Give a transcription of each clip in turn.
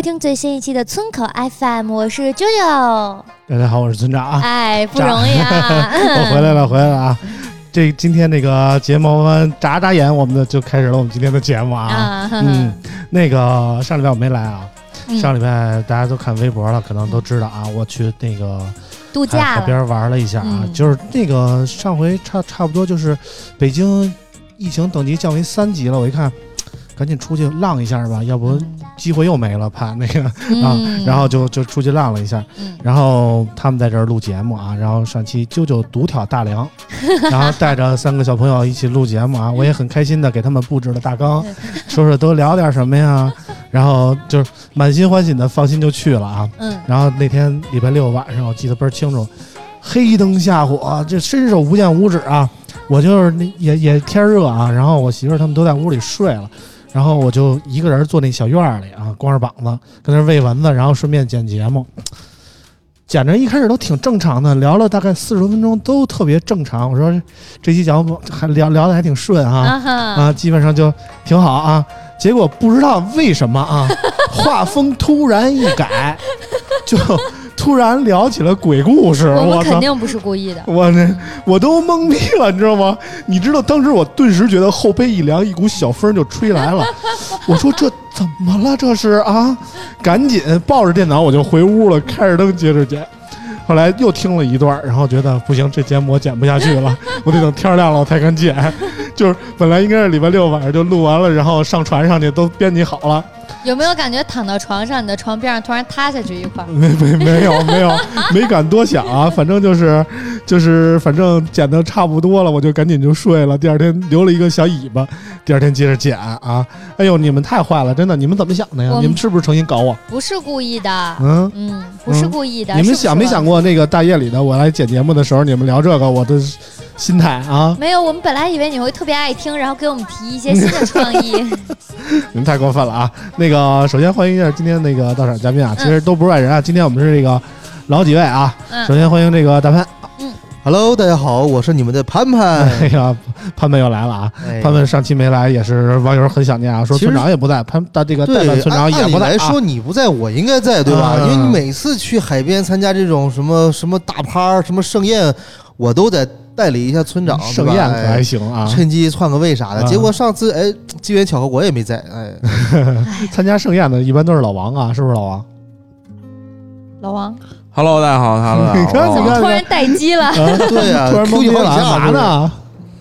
收听最新一期的村口 FM，我是啾啾。大家好，我是村长啊，哎，不容易啊！我回来了，回来了啊！这今天那个睫毛弯眨眨眼，我们的就开始了我们今天的节目啊。嗯，那个上礼拜我没来啊，嗯上礼拜大家都看微博了，可能都知道啊，我去那个度假了，海边玩了一下啊，嗯就是那个上回差差不多就是北京疫情等级降为三级了，我一看。赶紧出去浪一下吧，要不机会又没了，怕那个啊，嗯然后就就出去浪了一下，嗯。然后他们在这儿录节目啊，然后上期啾啾独挑大梁，然后带着三个小朋友一起录节目啊，我也很开心的给他们布置了大纲，说说都聊点什么呀，然后就是满心欢喜的放心就去了啊。嗯。然后那天礼拜六晚上，我记得倍儿清楚，黑灯瞎火，这伸手不见五指啊！我就是那也也天热啊，然后我媳妇儿他们都在屋里睡了，然后我就一个人坐那小院儿里啊，光着膀子跟那儿喂蚊子，然后顺便剪节目。剪着一开始都挺正常的，聊了大概四十多分钟，都特别正常。我说这期节目还聊聊的还挺顺啊，啊，基本上就挺好啊。结果不知道为什么啊，画风突然一改，就突然聊起了鬼故事。我们！肯定不是故意的。我那我都懵逼了，你知道吗？你知道当时我顿时觉得后背一凉，一股小风就吹来了。我说这怎么了？这是啊！赶紧抱着电脑我就回屋了，开着灯接着剪。后来又听了一段，然后觉得不行，这节目我剪不下去了，我得等天亮了我才敢剪。就是本来应该是礼拜六晚上就录完了，然后上传上去都编辑好了，有没有感觉躺到床上，你的床边上突然塌下去一块儿？没没没有没有没敢多想啊，反正就是就是反正剪的差不多了，我就赶紧就睡了。第二天留了一个小尾巴，第二天接着剪啊。哎呦，你们太坏了，真的，你们怎么想的呀你们是不是诚心搞我？不是故意的，嗯。嗯，不是故意的。你们想没想？过那个大夜里的我来剪节目的时候，你们聊这个，我的心态啊，没有，我们本来以为你会特别爱听，然后给我们提一些新的创意。你们太过分了啊！那个，首先欢迎一下今天那个到场嘉宾啊，其实都不是外人啊，今天我们是这个老几位啊。首嗯，先欢迎这个大潘，Hello，大家好，我是你们的潘潘。哎呀，潘潘又来了啊！哎潘潘上期没来，也是网友很想念啊，说村长也不在，潘大这个代对，办村长也不在说你不在，我应该在，对吧？嗯因为你每次去海边参加这种什么什么大趴、什么盛宴，我都得代理一下村长，盛宴可还哎行啊！趁机篡个位啥的。啊结果上次哎，机缘巧合我也没在，哎，参加盛宴的一般都是老王啊，是不是老王？老王 Hello，大家好，Hello，大你家好看你看突然待机了。啊，对呀突然懵了，干嘛呢？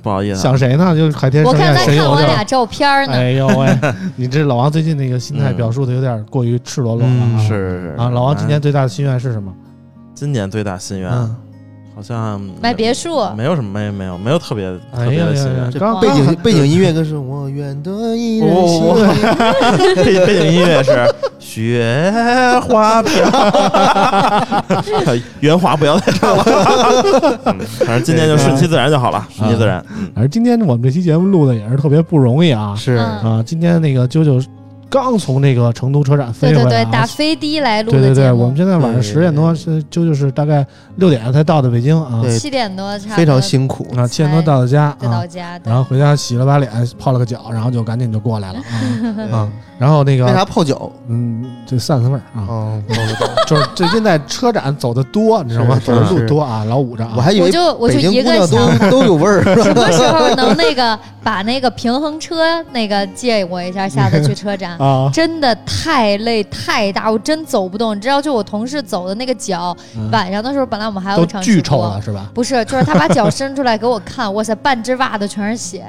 不好意思啊，想谁呢？就是海天我看他看我俩。照片呢。哎呦喂，你这老王最近那个心态嗯表述的有点过于赤裸裸了啊！嗯是是是啊，老王今年哎最大的心愿是什么？今年最大心愿嗯，好像买别墅，没有什么没没有没有特别哎特别的心愿，这刚背景背景音乐可是我愿得一人心。背 背景音乐是雪花飘，原话不要再唱了。嗯反正今天就顺其自然就好了，顺其自然。反正今天我们这期节目录的也是特别不容易啊！是。嗯啊，今天那个啾啾刚从那个成都车展飞回来对对对，打飞的来录对对对，的节目。我们现在晚上对十点多，是就就是大概六点才到的北京啊，对七点多差不多非常辛苦。啊七点多到的家啊到，家。然后回家洗了把脸，泡了个脚，然后就赶紧就过来了啊啊，然后那个为啥泡脚？嗯，就散散味儿啊。就是最近在车展走的多，你知道吗？走的路多啊，老捂着啊。我还以为我就我就北京姑娘一个想都都有味儿，什么时候 能那个把那个平衡车那个借我一下，下次去车展。啊，真的太累太大，我真走不动。你知道，就我同事走的那个脚，嗯。晚上的时候本来我们还有一场直播。巨臭了，是吧？不是，就是他把脚伸出来给我看，哇塞，半只袜子全是血，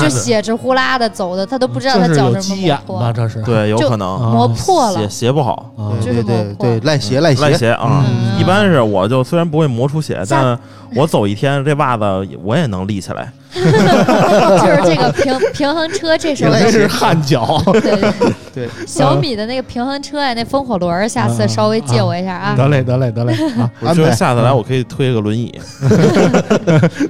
就血直呼啦的走的，他都不知道他脚什？么磨破，这是。对，有可能。啊磨破了。鞋。鞋不好，啊。就是对对磨破对，赖鞋赖鞋，赖鞋啊。嗯。一般是我就虽然不会磨出血，但 我走一天这袜子我也能立起来。就是这个平平衡车，这是汗脚，对对对，小米的那个平衡车呀，那风火轮儿，下次稍微借我一下啊。得嘞得嘞得嘞啊，我觉得下次来我可以推个轮椅，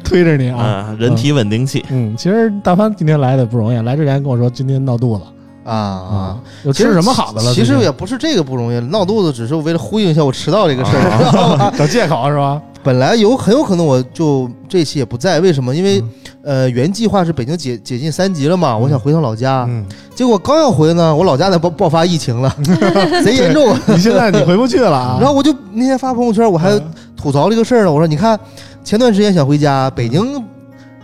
推着你啊。啊，人体稳定器。嗯，其实大潘今天来的不容易，来之前跟我说今天闹肚子啊啊。有吃什么好的了？其实也不是这个不容易，闹肚子只是为了呼应一下我迟到这个事儿，知道吧？找借口是吧？本来有很有可能我就这期也不在，为什么？因为呃原计划是北京解解禁三级了嘛，我想回趟老家，嗯，结果刚要回呢，我老家在爆爆发疫情了，贼严重。你现在你回不去了啊？然后我就那天发朋友圈，我还嗯吐槽这个事儿呢。我说，你看前段时间想回家，北京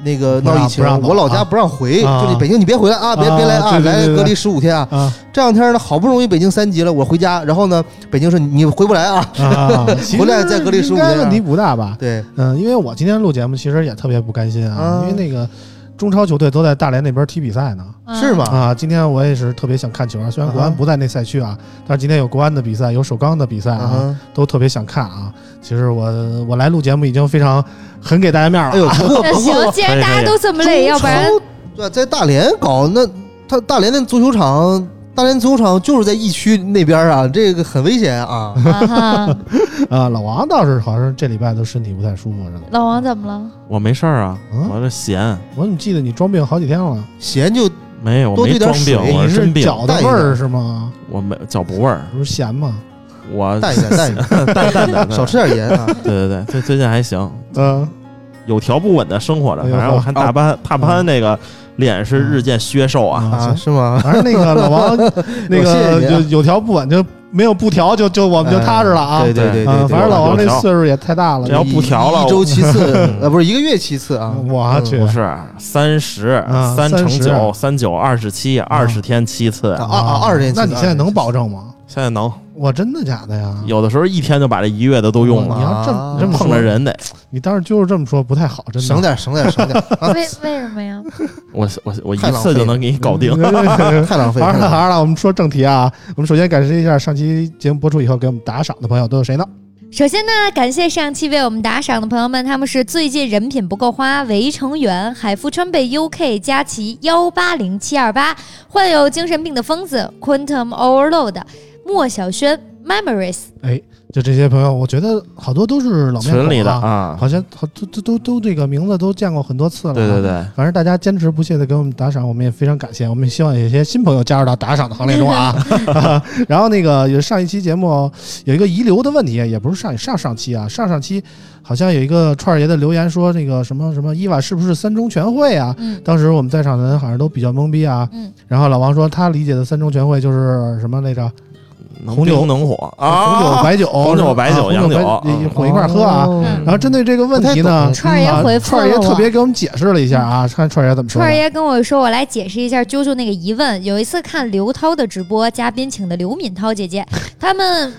那个闹疫情我老家不让回，啊就你北京你别回来啊，别啊别来啊，对对对对来隔离十五天啊。啊这两天呢，好不容易北京三级了，我回家，然后呢，北京说你你回不来啊。啊，回来再隔离十五天啊应该问题不大吧？对，嗯，因为我今天录节目，其实也特别不甘心啊，啊因为那个中超球队都在大连那边踢比赛呢。是吗？啊，今天我也是特别想看球啊，虽然国安啊不在那赛区啊，但是今天有国安的比赛，有首钢的比赛啊，啊，都特别想看啊。其实我我来录节目已经非常很给大家面儿了。哎呦，不过那行，既然大家都这么累，要不然对，在大连搞那他大连那足球场。大连足球场就是在疫区那边啊，这个很危险啊！啊哈，啊，老王倒是好像这礼拜都身体不太舒服似的。老王怎么了？我没事儿啊，嗯我这闲，我怎么记得你装病好几天了？闲就没有，我没装病，我是病，脚的味儿是吗？我没脚不味儿，不是咸吗？我淡一点，淡一点，淡淡 的，少吃点盐啊！对对对，最最近还行，嗯，有条不紊的生活着。反正我看大潘大潘那个脸是日渐削瘦啊，啊，是吗？反正那个老王，那个有有条不紊，就没有不调，就就我们就踏实了啊。对对对啊，对，反正老王这岁数也太大了这。要不调了一周七次嗯，呃，不是一个月七次啊。我去不，是三十啊三乘30九三九二十七，二十天七次，啊啊二十天七次那你现在能保证吗？现在能我真的假的呀？有的时候一天就把这一月的都用了，你要这么啊这么说碰着，人得。你当时就是这么说不太好，真的。省点省点省点啊！为为什么呀？我我我一太浪费次就能给你搞定。对。对对对太浪费。好了太浪费好了，我们说正题啊。我们首先感谢一下上期节目播出以后给我们打赏的朋友都有谁呢？首先呢，感谢上期为我们打赏的朋友们，他们是最近人品不够花、围城员、海富川贝 UK、佳琪幺八零七二八、患有精神病的疯子、Quantum Overload、莫小轩、Memories。哎，就这些朋友，我觉得好多都是老面孔的啊，啊，好像好都都都都这个名字都见过很多次了。对对。对，反正大家坚持不懈的给我们打赏，我们也非常感谢。我们也希望有一些新朋友加入到打赏的行列中啊。然后那个有上一期节目有一个遗留的问题，也不是上上上期啊，上上期好像有一个串儿爷的留言说那个什么什么伊娃是不是三中全会啊？嗯当时我们在场的人好像都比较懵逼啊。嗯，然后老王说他理解的三中全会就是什么来着？能红酒冰能火啊红酒、啊，白酒、红酒白酒洋酒混一块喝啊。然后针对这个问题呢，串儿爷啊回复串儿爷特别给我们解释了一下啊，看串儿爷怎么说。串儿爷跟我说，我来解释一下啾啾那个疑问。有一次看刘涛的直播，嘉宾请的刘敏涛姐姐，他们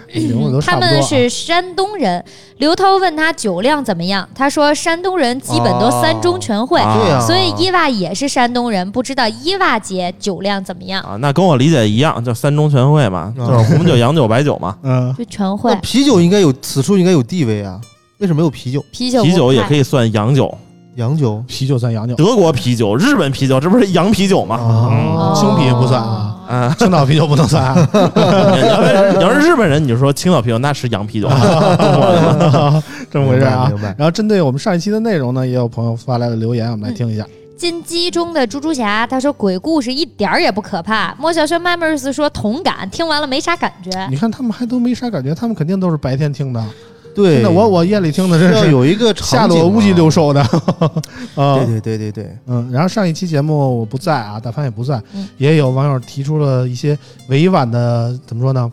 他们是山东人。刘涛问他酒量怎么样，他说山东人基本都三中全会，所以伊娃也是山东人，不知道伊娃姐酒量怎么样？啊，那跟我理解一样，就三中全会嘛，啊就是红酒、洋酒、白酒嘛。嗯，就全会那，啤酒应该有，此处应该有地位啊？为什么没有啤酒、啤酒啤酒也可以。以算洋酒，洋酒？啤酒算洋酒德国啤酒、日本啤酒，这不是洋啤酒吗？啊，青啤不算啊，啊，青岛啤酒不能算啊。你要是你要是日本人，你就说青岛啤酒那是洋啤酒，这么回事啊明白明白。然后针对我们上一期的内容呢，也有朋友发来了留言，我们来听一下。金鸡中的猪猪侠，他说鬼故事一点儿也不可怕。莫小轩 Memories 说同感，听完了没啥感觉。你看他们还都没啥感觉，他们肯定都是白天听的。对，真的，我我夜里听的真是有一个吓得我五脊六兽的。啊，对对对对对，嗯，然后上一期节目我不在啊，大凡也不在，嗯也有网友提出了一些委婉的怎么说呢？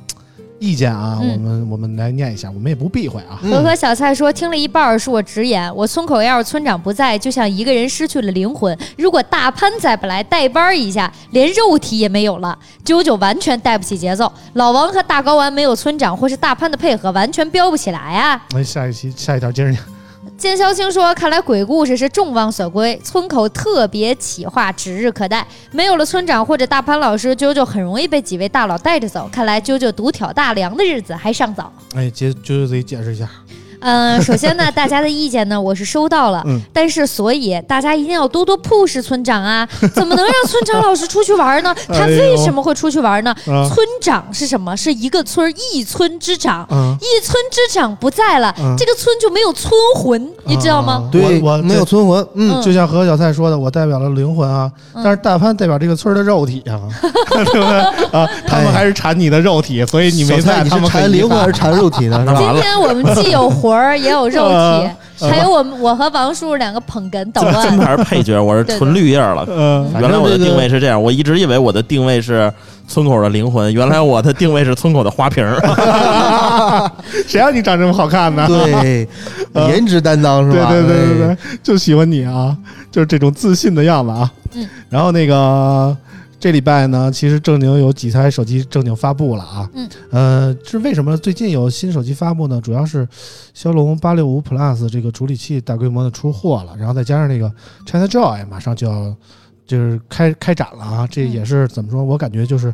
意见啊，嗯我们我们来念一下，我们也不避讳啊。和和小蔡说，听了一半儿是我直言，我村口要是村长不在，就像一个人失去了灵魂。如果大潘再不来代班儿一下，连肉体也没有了，啾啾完全带不起节奏。老王和大睾丸没有村长或是大潘的配合，完全飙不起来啊！来下一期下一条接着念。见萧青说：“看来鬼故事是众望所归，村口特别企划指日可待。没有了村长或者大潘老师，啾啾很容易被几位大佬带着走。看来啾啾独挑大梁的日子还尚早。”哎，姐啾啾自己解释一下。嗯，首先呢，大家的意见呢，我是收到了，嗯但是所以大家一定要多多 push 村长啊！怎么能让村长老师出去玩呢？他为什么会出去玩呢？啊村长是什么？是一个村一村之长，嗯，一村之长不在了，嗯这个村就没有村魂，你知道吗？啊对，我我没有村魂，嗯，嗯就像何小菜说的，我代表了灵魂啊，嗯但是大潘代表这个村的肉体啊，对不对啊？他们还是馋你的肉体，所以你没在，他们很馋灵魂还是馋肉体呢？是吧？今天我们既有 魂儿，也有肉体，啊还有我我和王叔叔两个捧哏捣真乱。还是配角，我是纯绿叶了。嗯，原来我的定位是这样，我一直以为我的定位是村口的灵魂，原来我的定位是村口的花瓶儿。谁让你长这么好看呢？对，啊颜值担当是吧？对对对对，就喜欢你啊，就是这种自信的样子啊。嗯，然后那个这礼拜呢，其实正经有几台手机正经发布了啊。嗯，呃，是为什么最近有新手机发布呢？主要是骁龙八六五 Plus 这个处理器大规模的出货了，然后再加上那个 ChinaJoy 马上就要就是开开展了啊，这嗯也是怎么说？我感觉就是。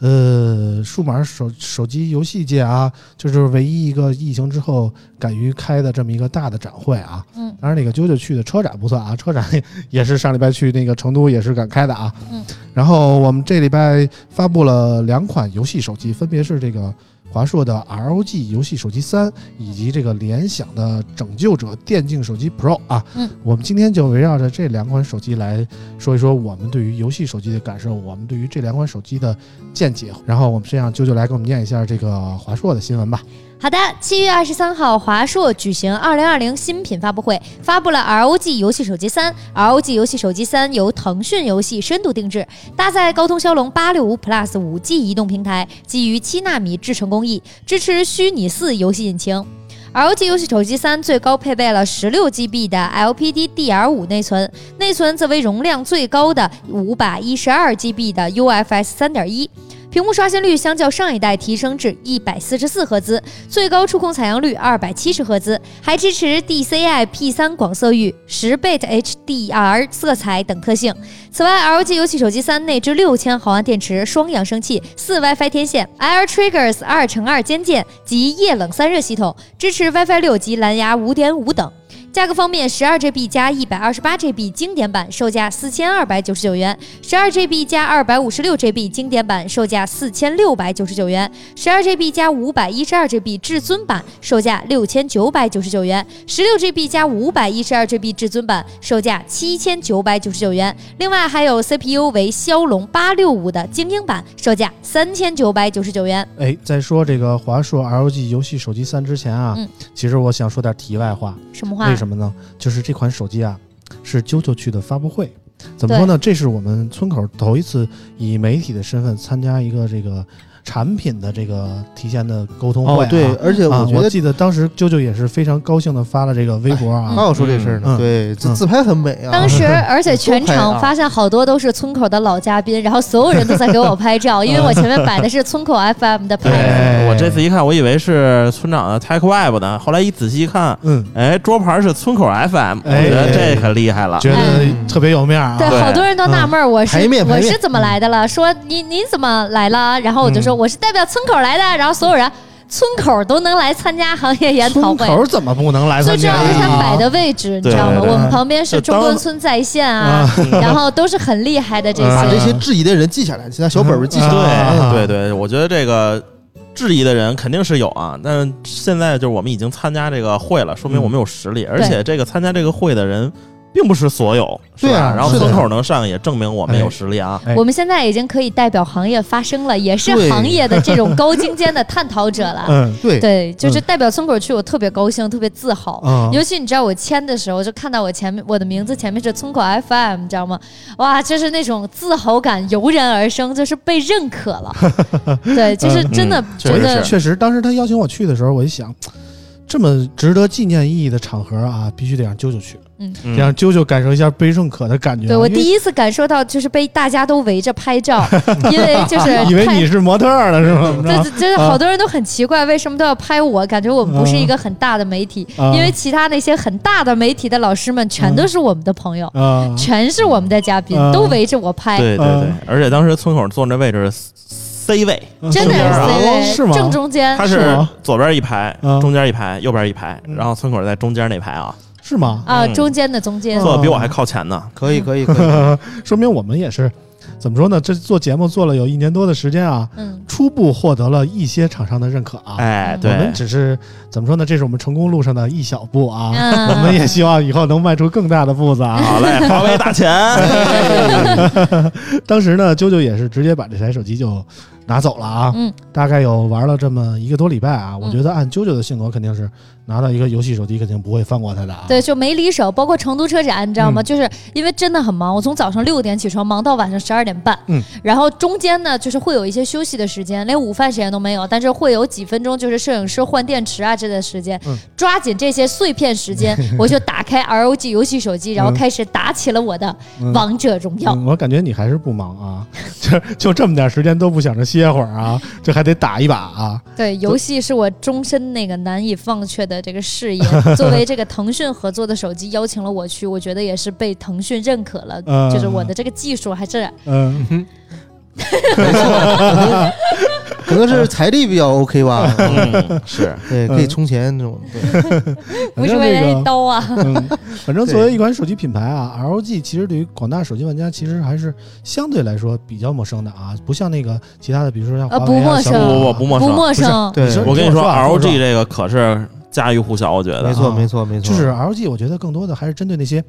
呃，数码手手机游戏界啊，就是唯一一个疫情之后敢于开的这么一个大的展会啊。嗯，当然那个啾啾去的车展不算啊，车展也是上礼拜去那个成都也是敢开的啊。嗯，然后我们这礼拜发布了两款游戏手机，分别是这个华硕的 ROG 游戏手机三，以及这个联想的拯救者电竞手机 Pro 啊。嗯，我们今天就围绕着这两款手机来说一说我们对于游戏手机的感受，我们对于这两款手机的见解。然后我们先让啾啾来给我们念一下这个华硕的新闻吧。好的，七月二十三号，华硕举行二零二零新品发布会，发布了 ROG 游戏手机三。ROG 游戏手机三由腾讯游戏深度定制，搭载高通骁龙八六五 Plus 五 G 移动平台，基于七纳米制程工艺，支持虚拟四游戏引擎。ROG 游戏手机三最高配备了十六 GB 的 LPDDR5 内存，内存则为容量最高的五百一十二 GB 的 UFS 三点一。屏幕刷新率相较上一代提升至一百四十四赫兹，最高触控采样率二百七十赫兹，还支持 DCI P3 广色域、十 bit HDR 色彩等特性。此外，LG 游戏手机三内置六千毫安电池、双扬声器、四 WiFi 天线、Air Triggers 二乘二肩键及液冷散热系统，支持 WiFi 六及蓝牙五点五等。价格方面，十二 GB 加一百二十八 GB 经典版售价四千二百九十九元，十二 GB 加二百五十六 GB 经典版售价四千六百九十九元，十二 GB 加五百一十二 GB 至尊版售价六千九百九十九元，十六 GB 加五百一十二 GB 至尊版售价七千九百九十九元。另外还有 CPU 为骁龙八六五的精英版，售价三千九百九十九元。哎，在说这个华硕 ROG 游戏手机三之前啊，嗯其实我想说点题外话。什么话？为什么呢？就是这款手机啊，是啾啾去的发布会。怎么说呢？这是我们村口头一次以媒体的身份参加一个这个产品的这个提前的沟通会、啊。，哦对，而且啊，我觉得我记得当时啾啾也是非常高兴的发了这个微博啊。他要说这事儿呢，嗯对，这嗯自拍很美啊。当时，而且全场发现好多都是村口的老嘉宾，然后所有人都在给我拍照，因为我前面摆的是村口 FM 的牌我这次一看，我以为是村长的 Tech Web 呢，后来一仔细一看，嗯，哎，桌牌是村口 FM，我哎觉得这可厉害了。觉得特别有面儿啊。对，对好多人都纳闷，我是我是怎么来的了？说你你怎么来了？然后我就说嗯我是代表村口来的，然后所有人村口都能来参加行业研讨会村会。口怎么不能来最重？要是他摆的位置，你知道吗？对对我们旁边是中关村在线啊，然后都是很厉害的这些。把这些质疑的人记下来，现在小本本记下来。啊对对对，我觉得这个质疑的人肯定是有啊，但是现在就是我们已经参加这个会了，说明我们有实力，而且这个参加这个会的人并不是所有，是对啊吧然后村口能上，也证明我们有实力啊。哎我们现在已经可以代表行业发声了，也是行业的这种高精尖的探讨者了。嗯对对，就是代表村口去，我特别高兴，特别自豪。啊，尤其你知道我签的时候，就看到我前面我的名字前面是村口 FM，你知道吗？哇，就是那种自豪感油然而生，就是被认可了。对，就是真的嗯觉得确实是确实，当时他邀请我去的时候，我一想，这么值得纪念意义的场合啊，必须得让啾啾去，嗯。嗯。得让啾啾感受一下被认可的感觉啊。对我第一次感受到就是被大家都围着拍照，因为就是以为你是模特了，是吗？这这好多人都很奇怪，为什么都要拍我？感觉我们不是一个很大的媒体，啊。因为其他那些很大的媒体的老师们全都是我们的朋友，啊，全是我们的嘉宾，啊。都围着我拍，对对对。嗯，而且当时村口坐那位置是 C 位，真的是 C 位，是吗正中间。他是左边一排，嗯中间一排，右边一排，嗯然后村口在中间那排啊，是吗？啊，嗯中间的中间，坐的比我还靠前呢。可以可以可以，说明我们也是怎么说呢？这做节目做了有一年多的时间啊，嗯，初步获得了一些厂商的认可啊。哎，我们，只是怎么说呢？这是我们成功路上的一小步啊。嗯我们也希望以后能迈出更大的步子啊！好嘞，华为大钱，当时呢，啾啾也是直接把这台手机就拿走了啊。嗯，大概有玩了这么一个多礼拜啊。我嗯觉得按啾啾的性格，肯定是拿到一个游戏手机，肯定不会放过他的啊。对，就没离手。包括成都车展，你知道吗？嗯就是因为真的很忙，我从早上六点起床，忙到晚上十二点半。嗯，然后中间呢，就是会有一些休息的时间，连午饭时间都没有，但是会有几分钟，就是摄影师换电池啊这类时间。嗯抓紧这些碎片时间，我就打开 ROG 游戏手机，然后嗯开始打起了我的嗯王者荣耀。嗯我感觉你还是不忙啊，就就这么点时间都不想着歇会儿啊，这还得打一把啊。对，游戏是我终身那个难以放却的这个事业。作为这个腾讯合作的手机邀请了我去，我觉得也是被腾讯认可了，嗯就是我的这个技术还是嗯，可能是财力比较 OK 吧，嗯，是，对，可以充钱那种，对，不是为了一刀啊。嗯，反正作为一款手机品牌啊，LG 其实对于广大手机玩家其实还是相对来说比较陌生的啊，不像那个其他的，比如说像华为啊、呃不陌小米啊。生不不不陌生，不陌生，对我跟你说，LG 这个可是家喻户晓，我觉得。没错啊。没错没错，就是 LG，我觉得更多的还是针对那些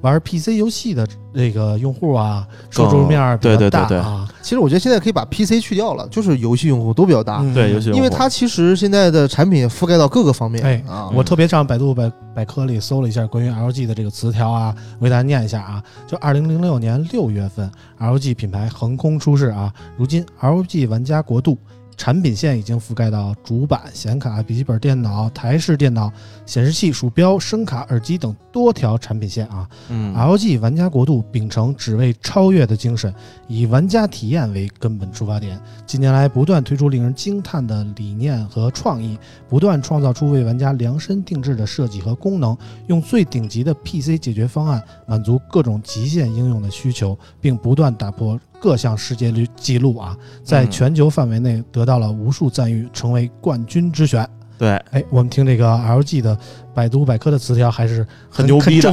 玩 PC 游戏的那个用户啊，受众面儿比较对对对对大啊。其实我觉得现在可以把 PC 去掉了，就是游戏用户都比较大，嗯。对游戏用户，因为它其实现在的产品覆盖到各个方面，哎啊，我特别上百度百百科里搜了一下关于 LG 的这个词条啊，我给大家念一下啊。就二零零六年六月份，LG 品牌横空出世啊，如今 LG 玩家国度产品线已经覆盖到主板、显卡、笔记本电脑、台式电脑、显示器、鼠标、声卡、耳机等多条产品线啊。嗯 LG 玩家国度秉承只为超越的精神，以玩家体验为根本出发点。近年来不断推出令人惊叹的理念和创意，不断创造出为玩家量身定制的设计和功能，用最顶级的 PC 解决方案满足各种极限应用的需求，并不断打破各项世界纪纪录啊，在嗯全球范围内得到了无数赞誉，成为冠军之选。对，哎，我们听这个 LG 的百度百科的词条还是很牛逼的。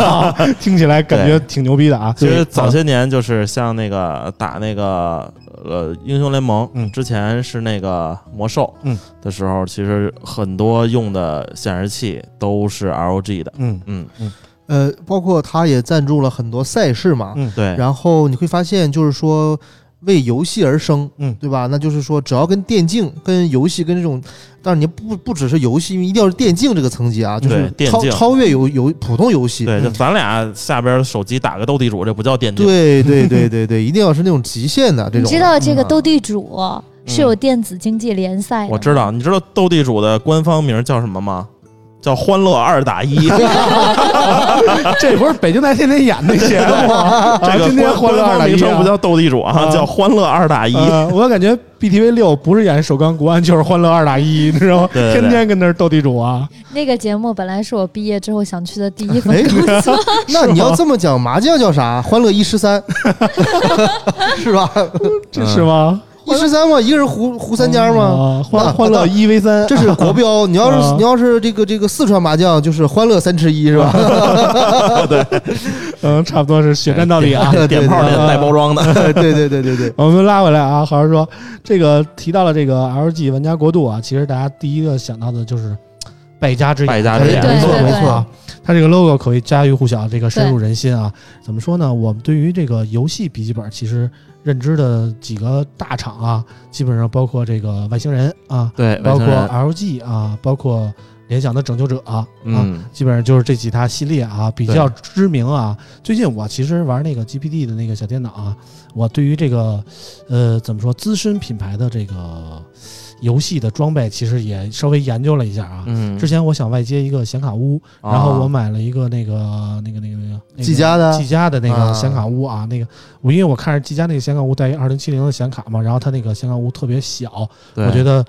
听起来感觉挺牛逼的啊。其实早些些年就是像那个打那个呃英雄联盟，嗯。之前是那个魔兽，嗯。的时候，其实很多用的显示器都是 LG 的，嗯。嗯。嗯，呃，包括他也赞助了很多赛事嘛，嗯对，然后你会发现就是说为游戏而生，嗯。对吧？那就是说只要跟电竞、跟游戏、跟这种，但是你不不只是游戏，因为一定要是电竞这个层级啊，就是超电竞。超越游游普通游戏。对，就咱俩下边手机打个斗地主，这不叫电竞，对对对对对，一定要是那种极限的这种。你知道这个嗯。斗地主是有电子竞技联赛我知道，你知道斗地主的官方名叫什么吗？叫欢乐二打一，这不是北京台天天演那节目吗？这个啊今天欢乐二打一啊官方名称不叫斗地主啊，啊叫欢乐二打一。呃我感觉 BTV 六不是演首钢国安就是欢乐二打一，你知道吗？天天跟那儿斗地主啊。那个节目本来是我毕业之后想去的第一份哎工作，那你要这么讲，麻将叫啥？欢乐一十三，是吧？这是吗？一十三嘛，一个人胡胡三家嘛。啊欢那欢乐一 v 三，这是国标，你要是啊你要是这个这个四川麻将，就是欢乐三吃一，是吧？对嗯，差不多是血战到底啊。对点炮带包装的，对对对对对，我们拉回来啊，好好说。这个提到了这个 LG 玩家国度啊，其实大家第一个想到的就是败家之眼，败家之眼没错没错啊。它这个 logo 可谓家喻户晓，这个深入人心啊。怎么说呢？我们对于这个游戏笔记本，其实认知的几个大厂啊，基本上包括这个外星人啊，对，包括 LG 啊，包括联想的拯救者啊，嗯，基本上就是这几大系列啊，比较知名啊。最近我其实玩那个 GPD 的那个小电脑啊，我对于这个呃怎么说资深品牌的这个游戏的装备，其实也稍微研究了一下啊。嗯，之前我想外接一个显卡屋，啊。然后我买了一个那个那个那个那个那个技嘉的？技嘉的那啊。个显卡屋啊，那个我因为我看着技嘉那个显卡屋带一二零七零的显卡嘛，然后它那个显卡屋特别小，对。我觉得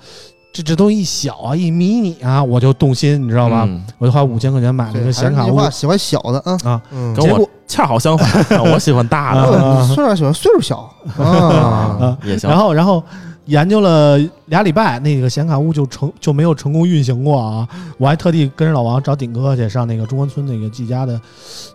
这这都一小啊一迷你啊，我就动心，你知道吧？嗯。我就花五千块钱买了一对，个显卡屋还是那句话，喜欢小的啊。啊，嗯，跟我结果恰好相反，我喜欢大的。啊哦算上喜欢岁数小啊，啊，也行。然后然后研究了俩礼拜，那个显卡屋就成就没有成功运行过啊！我还特地跟着老王找顶哥去上那个中关村那个技嘉的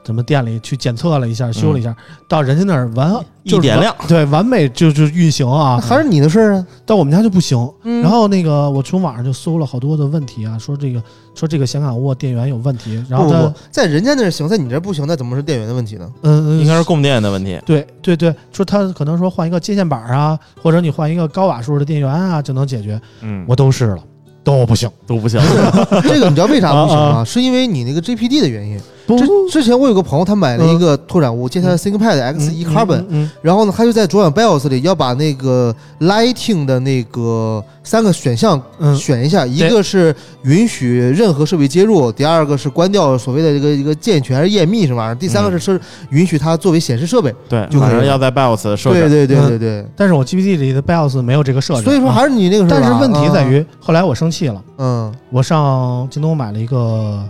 怎么店里去检测了一下，修了一下，到人家那儿完就是完一点亮，对，完美就就运行啊！还是你的事儿啊。到我们家就不行。嗯然后那个我从网上就搜了好多的问题啊，说这个说这个显卡坞电源有问题，然后它不不不，在人家那儿行，在你这儿不行，那怎么是电源的问题呢？嗯应该是供电的问题。对对对，说他可能说换一个接线板啊，或者你换一个高瓦数的电源啊就能解决，嗯，我都试了，都不行。都不行。这个你知道为啥不行啊吗？是因为你那个 GPD 的原因。不之之前我有个朋友，他买了一个拓展坞，接他的 ThinkPad X1 Carbon，嗯然后呢，他就在主板 BIOS 里要把那个 Lighting 的那个三个选项嗯。选一下，一个是允许任何设备接入，第二个是关掉所谓的这个一个健全还是验密什么玩意儿，第三个是是允许它作为显示设备。对，就可以了。反正要在 BIOS 设置。对对对嗯对。对，但是我 GPT 里的 BIOS 没有这个设置，啊所以说还是你那个。但是问题在啊，于，后来我生气了，嗯。我上京东买了一个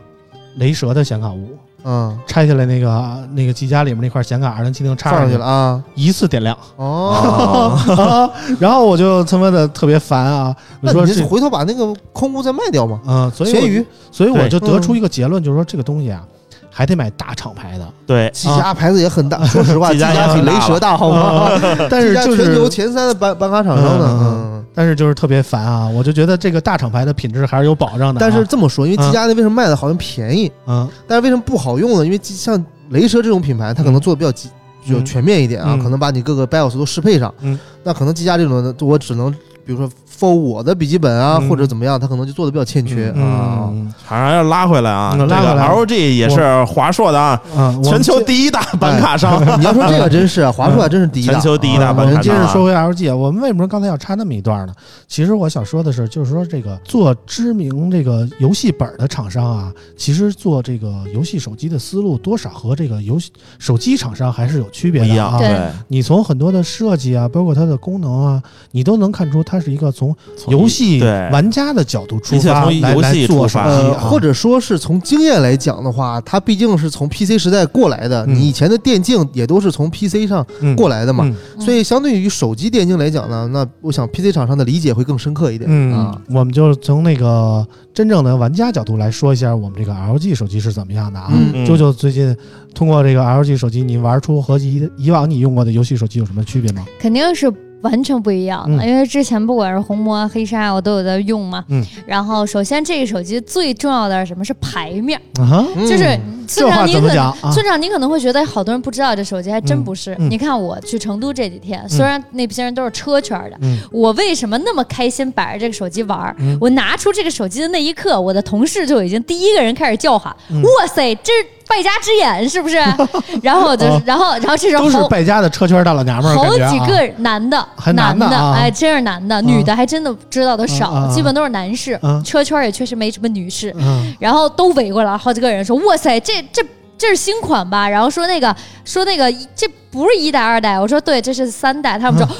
雷蛇的显卡屋，嗯，拆下来那个那个机夹里面那块显卡二零七零插上去去了，啊。一次点亮，哦，啊然后我就他妈的特别烦啊！我那说你就回头把那个空屋再卖掉嘛。嗯，所以我闲鱼，所以我就得出一个结论，就是说这个东西啊，还得买大厂牌的，对，技嘉牌子也很大，说实话，技嘉技嘉比雷蛇大，好吗？但是就全球前三的板板卡厂商呢。嗯嗯。但是就是特别烦啊！我就觉得这个大厂牌的品质还是有保障的啊。但是这么说，因为嗯技嘉那为什么卖的好像便宜，嗯但是为什么不好用呢？因为像雷蛇这种品牌，它可能做的比较极就嗯全面一点啊，嗯可能把你各个 BIOS 都适配上。嗯，那可能技嘉这种的，我只能比如说 for 我的笔记本啊，嗯或者怎么样，他可能就做的比较欠缺嗯啊。嗯反正要拉回来啊。这个嗯拉回来 LG 也是华硕的啊，嗯，全球第一大板卡商。你要说这个真是啊，华硕真是第一大，全球第一大啊板卡我们接着说回 LG 啊，我们为什么刚才要插那么一段呢？其实我想说的是，就是说这个做知名这个游戏本的厂商啊，其实做这个游戏手机的思路多少和这个游戏手机厂商还是有区别的一样，啊。对你从很多的设计啊，包括它的功能啊，你都能看出它是一个从从游戏玩家的角度出发游戏来做手出发呃，或者说是从经验来讲的话，它毕竟是从 PC 时代过来的，嗯你以前的电竞也都是从 PC 上嗯过来的嘛，嗯所以相对于手机电竞来讲呢，那我想 PC 厂商的理解会更深刻一点、嗯啊。，我们就从那个真正的玩家角度来说一下我们这个 LG 手机是怎么样的啊。嗯嗯啾啾最近通过这个 LG 手机，你玩出和以以往你用过的游戏手机有什么区别吗？肯定是完全不一样因为之前不管是红魔、黑鲨，我都有在用嘛。嗯，然后首先这个手机最重要的是什么？是牌面，啊，嗯就是村长你可能啊？村长你可能会觉得好多人不知道这手机，还真不是。你看我去成都这几天，虽然那些人都是车圈的，嗯。我为什么那么开心摆着这个手机玩？嗯。我拿出这个手机的那一刻，我的同事就已经第一个人开始叫喊：“嗯。哇塞，这是败家之眼是不是？” 然后我就，是然后，然后这时候都是好败家的车圈大老娘们儿，好几个男的，还男男的啊哎，真是男的，嗯。女的还真的知道的少，基本都是男士。嗯。车圈也确实没什么女士，嗯。然后都围过来，好几个人说：“哇塞，这这这是新款吧？”然后说那个说那个这不是一代二代，我说对，这是三代。他们说：“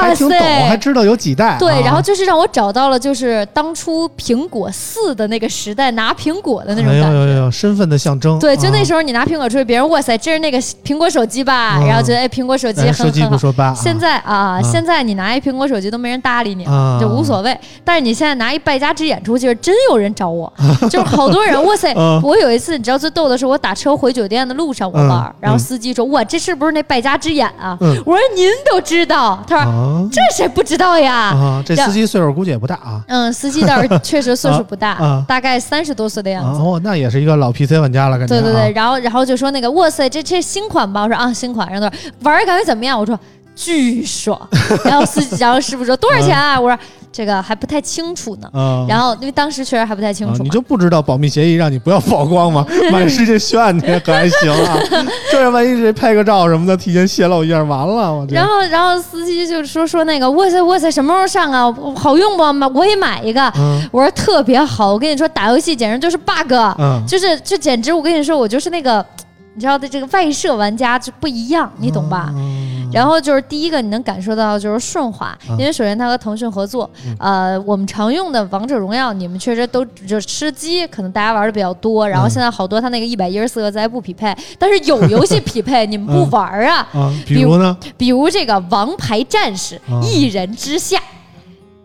哇还挺懂，还塞！”知道有几代啊。对，然后就是让我找到了，就是当初苹果四的那个时代拿苹果的那种感觉。呦呦，身份的象征。对，就那时候你拿苹果出去，别人哇塞，这是那个苹果手机吧？嗯然后觉得哎，苹果手机很很好。不说八啊。现在啊，嗯现在你拿一苹果手机都没人搭理你就无所谓。但是你现在拿一败家之眼出去，真有人找我，就是好多人。哇塞嗯！我有一次，你知道最逗的是，我打车回酒店的路上我玩，嗯然后司机说：“哇，这是不是那败家之眼啊。嗯我说您都知道，他说、啊这谁不知道呀？啊，这司机岁数估计也不大啊。嗯，司机倒是 确实岁数不大，大概三十多岁的样子。啊哦，那也是一个老 PC 玩家了，感觉、啊。对对对，然后然后就说那个，哇塞，这这新款吧？我说啊，新款。然后他说玩儿感觉怎么样？我说巨爽。然后司机，然后师傅说多少钱啊？我说这个还不太清楚呢。嗯，然后因为当时确实还不太清楚你就不知道保密协议让你不要曝光吗？满世界炫你可还行啊？这 万一谁拍个照什么的，提前泄露一下，完了。然后，然后司机就说说那个，哇塞哇塞，什么时候上啊？好用不？买我也买一个。嗯我说特别好，我跟你说，打游戏简直就是 bug，、嗯就是就简直，我跟你说，我就是那个，你知道的，这个外设玩家就不一样，你懂吧？嗯然后就是第一个，你能感受到就是顺滑，嗯因为首先它和腾讯合作，呃，我们常用的王者荣耀，你们确实都就吃鸡，可能大家玩的比较多，然后嗯现在好多它那个一百一十四个字还不匹配，但是有游戏匹配，你们不玩啊？啊，比如呢比如这个《王牌战士啊》一人之下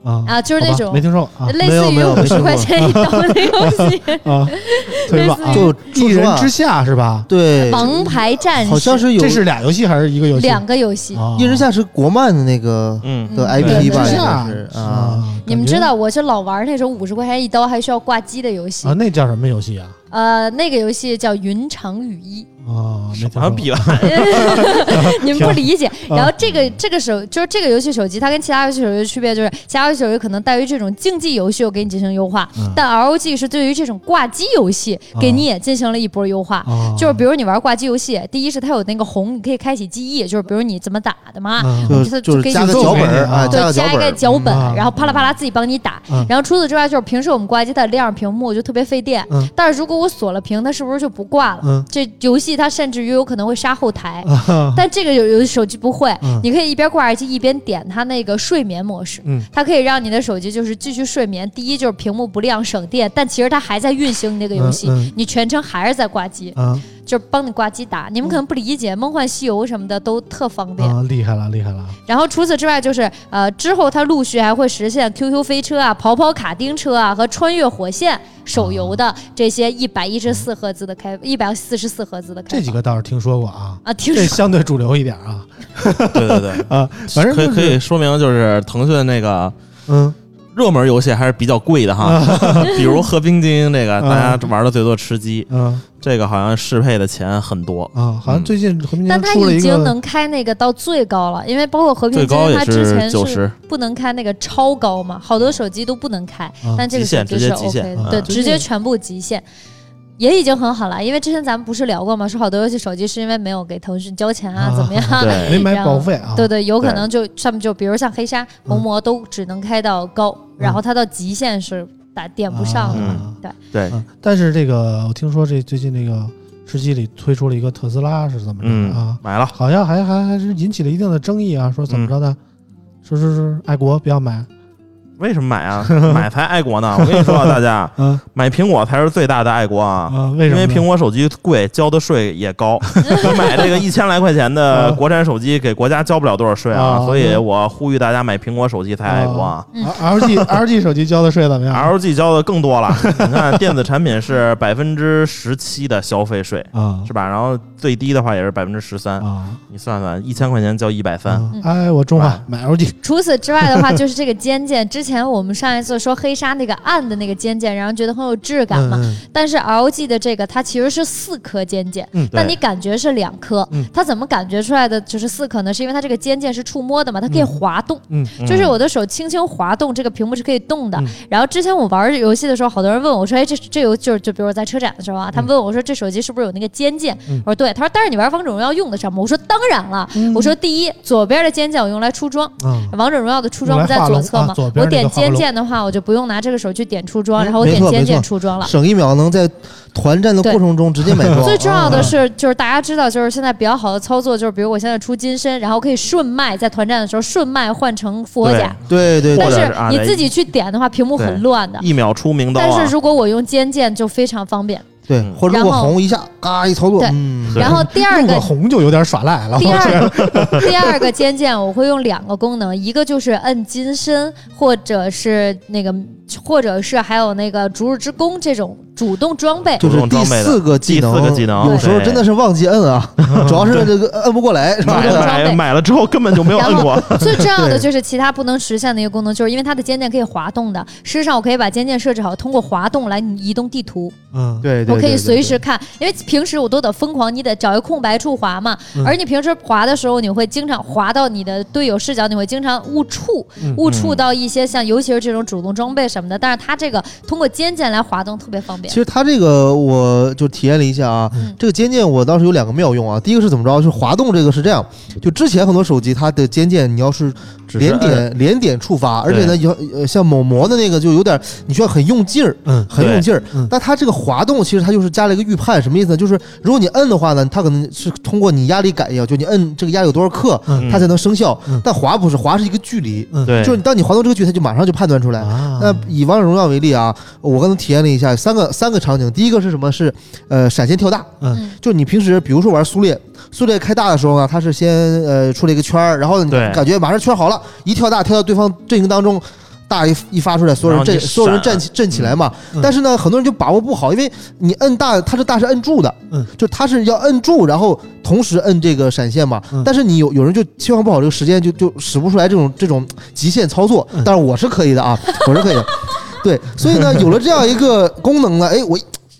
啊啊，就是那种没听说过啊类没有没有似于五十没听过块钱一刀的游戏，啊，就一人之下是吧？对，《王牌战士》好像是有这是俩游戏还是一个游戏？两个游戏。啊一人之下是国漫的那个嗯，的嗯 IP 吧，对应下该是啊。你们知道，我是老玩那种五十块钱一刀还需要挂机的游戏啊？。那叫什么游戏啊？呃，那个游戏叫《云长雨衣啊，没听说过好像比了，》，你们不理解。啊 然后这个这个手就是这个游戏手机，它跟其他游戏手机的区别就是，其他游戏手机可能对于这种竞技游戏我给你进行优化，嗯但 ROG 是对于这种挂机游戏给你也进行了一波优化。啊，就是比如你玩挂机游戏，第一是它有那个红，你可以开启记忆，就是比如你怎么打的嘛，嗯就就是就是给你加个脚本对，加一个脚本然后啪啦啪啦自己帮你打。嗯然后除此之外，就是平时我们挂机它亮着屏幕就特别费电，嗯但是如果我锁了屏，它是不是就不挂了？嗯这游戏它甚至于有可能会杀后台。啊但这个有有的手机不会，嗯你可以一边挂着机一边点它那个睡眠模式，嗯它可以让你的手机就是继续睡眠。第一就是屏幕不亮省电，但其实它还在运行你那个游戏，你全程还是在挂机，啊就是帮你挂机打。你们可能不理解，梦幻西游》什么的都特方便。啊，厉害了厉害了然后除此之外，就是呃，之后它陆续还会实现 QQ 飞车啊、跑跑卡丁车啊和穿越火线手游的这些一百一十四赫兹的开，一百四十四赫兹的开这。几个倒是听说过啊，啊，听这相对主流一点啊对对对，啊，反正可以可以说明就是腾讯那个嗯热门游戏还是比较贵的哈，比如《和平精英》这个，嗯大家玩的最多吃鸡，嗯这个好像适配的钱很多，啊，好像最近和平但它已精英，但他已经能开那个到最高了，因为包括和平精英，它之前是，不能开那个超高嘛，好多手机都不能开，啊。但这个手机是直接极 OK 限的，对，嗯直接全部极限。也已经很好了，因为之前咱们不是聊过吗？说好多游戏手机是因为没有给腾讯交钱啊，啊怎么样？对没买保费啊，对对，有可能就上面就比如像黑鲨、红魔都只能开到高，然后它到极限是打点不上的。啊对，对，啊但是这个我听说这最近那个吃鸡里推出了一个特斯拉是怎么着嗯啊？买了，好像还还还是引起了一定的争议啊，说怎么着的？说是是爱国不要买，为什么买啊？买才爱国呢！我跟你说啊，大家 嗯买苹果才是最大的爱国啊！啊，为什么？因为苹果手机贵，交的税也高。你买这个一千来块钱的啊国产手机，给国家交不了多少税啊！啊所以我呼吁大家买苹果手机才爱国啊！嗯 LG LG 手机交的税怎么样 LG 交的更多了，你看电子产品是百分之十七的消费税，啊是吧？然后最低的话也是百分之十三，啊你算算，一千块钱交一百三，啊！哎，我中了买 LG 除此之外的话，就是这个尖键。之前我们上一次说黑鲨那个暗的那个尖键，然后觉得很有质感嘛。嗯但是 LG 的这个它其实是四颗尖键，嗯但你感觉是两颗嗯。它怎么感觉出来的就是四颗呢？是因为它这个尖键是触摸的嘛，它可以嗯滑动。嗯就是我的手轻轻滑动，这个屏幕是可以动的。嗯然后之前我玩游戏的时候，好多人问我说：“哎，这这游就是就比如我在车展的时候啊，他们问我说这手机是不是有那个尖键？”嗯我说：“对。”他说：“但是你玩王者荣耀用得上吗？”我说：“当然了。嗯我说：“第一，左边的尖键我用来出装，啊王者荣耀的出装不在左侧吗？我点尖键的话，我就不用拿这个手去点出装，嗯然后我点尖键出装了。”省一秒能在团战的过程中直接买装。最重要的啊是，就是大家知道，就是现在比较好的操作，就是比如我现在出金身，然后可以顺脉在团战的时候顺脉换成复活甲。对对对但是你自己去点的话，屏幕很乱的。一秒出名刀啊但是！如果我用尖键就非常方便，对嗯，或者红一下，嘎一操作对，嗯，然后第二个个红就有点耍赖了。第二第二个肩键我会用两个功能，一个就是摁金身，或者是那个，或者是还有那个逐日之弓这种主动装备。就是第四个技能，第四个技能有时候真的是忘记摁啊，主要是这个摁不过来，是吧买？买买了之后根本就没有摁过，最重要的就是其他不能实现的一个功能，就是因为它的肩键可以滑动的。事实上，我可以把肩键设置好，通过滑动来移动地图。嗯，对对，我可以随时看，因为平时我都得疯狂，你得找一个空白处滑嘛。嗯而你平时滑的时候，你会经常滑到你的队友视角，你会经常误触，嗯误触到一些像尤其是这种主动装备什么的。但是它这个通过肩键来滑动特别方便其。实它这个我就体验了一下啊，嗯这个肩键我当时有两个妙用啊。第一个是怎么着？就是滑动这个是这样，就之前很多手机它的肩键你要是连摁点连点触发，而且呢，有呃像某魔的那个就有点你需要很用劲儿，嗯很用劲儿嗯。但它这个滑动其实它就是加了一个预判，什么意思呢？就是如果你摁的话呢，它可能是通过你压力感应，就你摁这个压力有多少克，嗯它才能生效嗯。但滑不是，滑是一个距离，嗯对，就是当你滑动这个距离，它就马上就判断出来。啊，那以王者荣耀为例啊，我刚才体验了一下三个三个场景。第一个是什么？是呃闪现跳大，嗯就你平时比如说玩苏烈，苏烈开大的时候呢，它是先呃出了一个圈儿，然后你感觉马上圈好了，一跳大跳到对方阵营当中。大一一发出来，所有人然后你站，所有人闪站起站起来嘛。嗯但是呢，很多人就把握不好，因为你摁大，它是大是摁住的，嗯，就它是要摁住，然后同时摁这个闪现嘛。嗯但是你有有人就切换不好这个时间，就就使不出来这种这种极限操作。嗯但是我是可以的啊，我是可以的。对，所以呢，有了这样一个功能呢，哎，我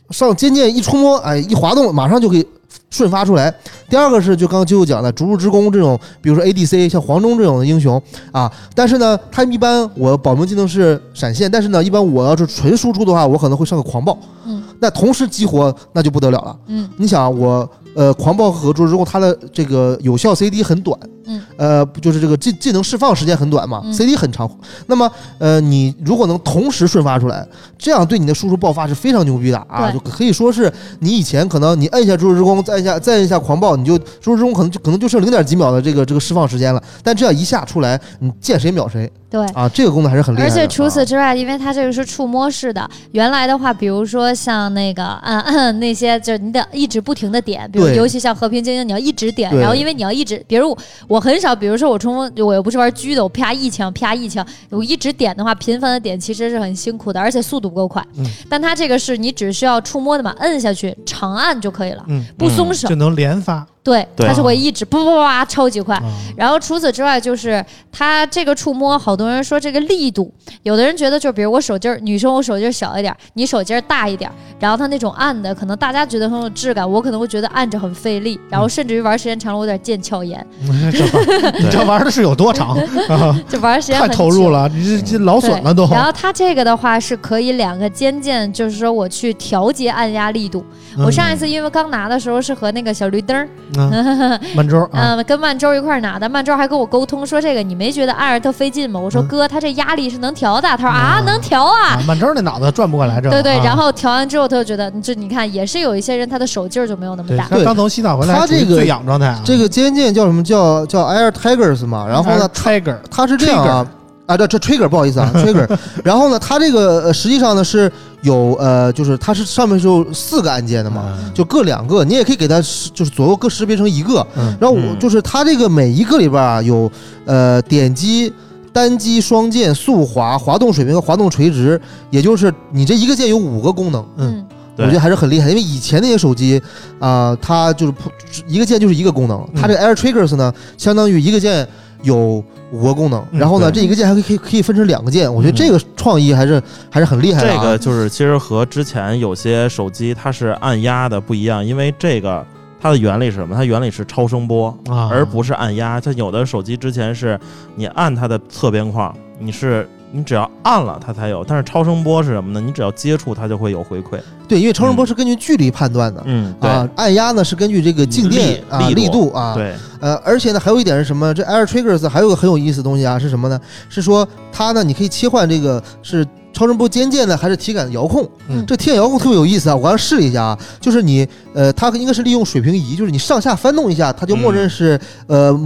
上尖键一触摸，哎，一滑动，马上就可以瞬发出来。第二个是就刚刚舅舅讲的逐日之弓这种，比如说 ADC 像黄忠这种的英雄啊，但是呢，他一般我保命技能是闪现，但是呢，一般我要是纯输出的话，我可能会上个狂暴，嗯。那同时激活那就不得了了。嗯。你想我呃狂暴和逐日之弓它的这个有效 CD 很短，嗯，呃就是这个技技能释放时间很短嘛、嗯 c d 很长。那么呃你如果能同时瞬发出来，这样对你的输出爆发是非常牛逼的啊，就可以说是你以前可能你摁一下逐日之弓，再按下再按一下狂暴，你就逐日之弓可能就可能就剩零点几秒的这个这个释放时间了，但这样一下出来，你见谁秒谁对。啊，这个功能还是很厉害的。而且除此啊之外，因为它这个是触摸式的，原来的话，比如说像那个嗯嗯那些，就是你得一直不停的点，比如尤其像和平精英，你要一直点，然后因为你要一直，比如我我很少，比如说我冲锋，我又不是玩狙的，我啪一枪啪一枪，我一直点的话，频繁的点其实是很辛苦的，而且速度不够快。嗯但它这个是你只需要触摸的嘛，摁下去长按就可以了，嗯，不松手。就能连发对，对它是会一直叭叭叭叭超级快。啊。然后除此之外，就是它这个触摸，好多人说这个力度，有的人觉得就比如我手劲儿，女生我手劲儿小一点儿，你手劲儿大一点儿，然后它那种按的，可能大家觉得很有质感，我可能会觉得按着很费力，然后甚至于玩时间长了，我有点腱鞘炎，嗯这玩你这玩的是有多长？啊 就玩时间太很久投入了，你这这劳损了都。然后它这个的话是可以两个肩键，就是说我去调节按压力度。我上一次因为刚拿的时候是和那个小绿灯儿，嗯满洲啊，嗯，跟曼周一块儿拿的，曼周还跟我沟通说这个你没觉得艾尔特费劲吗？我说嗯哥，他这压力是能调的。他说啊啊，能调啊。啊满洲那脑子转不过来这。对对，啊然后调完之后，他就觉得，这你看也是有一些人他的手劲儿就没有那么，大。刚刚从西藏回来，他这个最养状态啊，这个肩键叫什么叫叫 Air Tigers 嘛，然后呢，Tiger 他是这样啊。啊，这这 trigger 不好意思啊，trigger。然后呢，它这个呃实际上呢是有呃，就是它是上面是有四个按键的嘛，嗯就各两个，你也可以给它就是左右各识别成一个。嗯然后我嗯就是它这个每一个里边啊有呃点击。单击、双键、速滑、滑动水平和滑动垂直，也就是你这一个键有五个功能，嗯我觉得还是很厉害。因为以前那些手机啊、它就是普一个键就是一个功能，它这个 Air Triggers 呢，相当于一个键有五个功能，嗯然后呢，对这一个键还可以可以可以分成两个键，我觉得嗯这个创意还是还是很厉害的、啊。这个就是其实和之前有些手机它是按压的不一样，因为这个它的原理是什么？它原理是超声波，啊，而不是按压。它有的手机之前是你按它的侧边框，你是你只要按了它才有，但是超声波是什么呢？你只要接触它就会有回馈。对，因为超声波是根据距离判断的。嗯，对、啊，按压呢是根据这个静电力啊力力度啊，对，呃，而且呢还有一点是什么？这 Air Triggers 还有个很有意思的东西啊，是什么呢？是说它呢你可以切换这个是超声波肩键呢还是体感遥控？嗯这体感遥控特别有意思啊！我刚试了一下啊，就是你呃，它应该是利用水平仪，就是你上下翻动一下，它就默认是、呃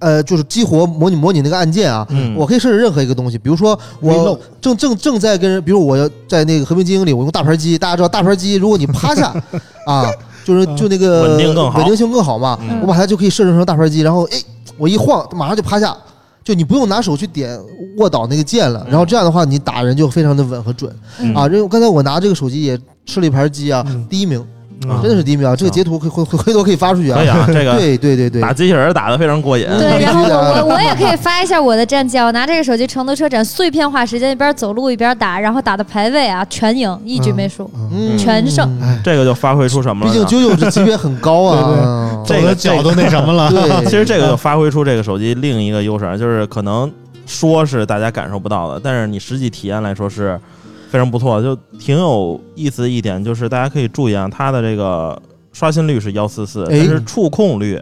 呃，就是激活模拟模拟那个按键啊，嗯。我可以设置任何一个东西，比如说我 Reload 正正正在跟人，比如我要在那个和平精英里，我用大盘机，大家知道大盘机，如果你趴下 啊，就是就那个稳定更好。稳定性更好嘛，嗯。我把它就可以设置成大盘机，然后哎，我一晃，马上就趴下。就你不用拿手去点卧倒那个键了，然后这样的话，你打人就非常的稳和准。嗯。啊。因为刚才我拿这个手机也吃了一盘鸡啊，嗯。第一名，嗯真的是第一名啊！这个截图可以回回回头可以发出去啊。可以啊，这个对对对对，打机器人打的非常过瘾。对，然后我我我也可以发一下我的战绩啊，我拿这个手机成都车展碎片化时间，一边走路一边打，然后打的排位啊全赢，一局没输。嗯全胜哎，这个就发挥出什么毕了毕？竟九九这级别很高啊。这个脚都那什么了。对，其实这个就发挥出这个手机另一个优势，就是可能说是大家感受不到的，但是你实际体验来说是非常不错。就挺有意思的一点就是，大家可以注意啊，它的这个刷新率是幺四四，哎但是触控率。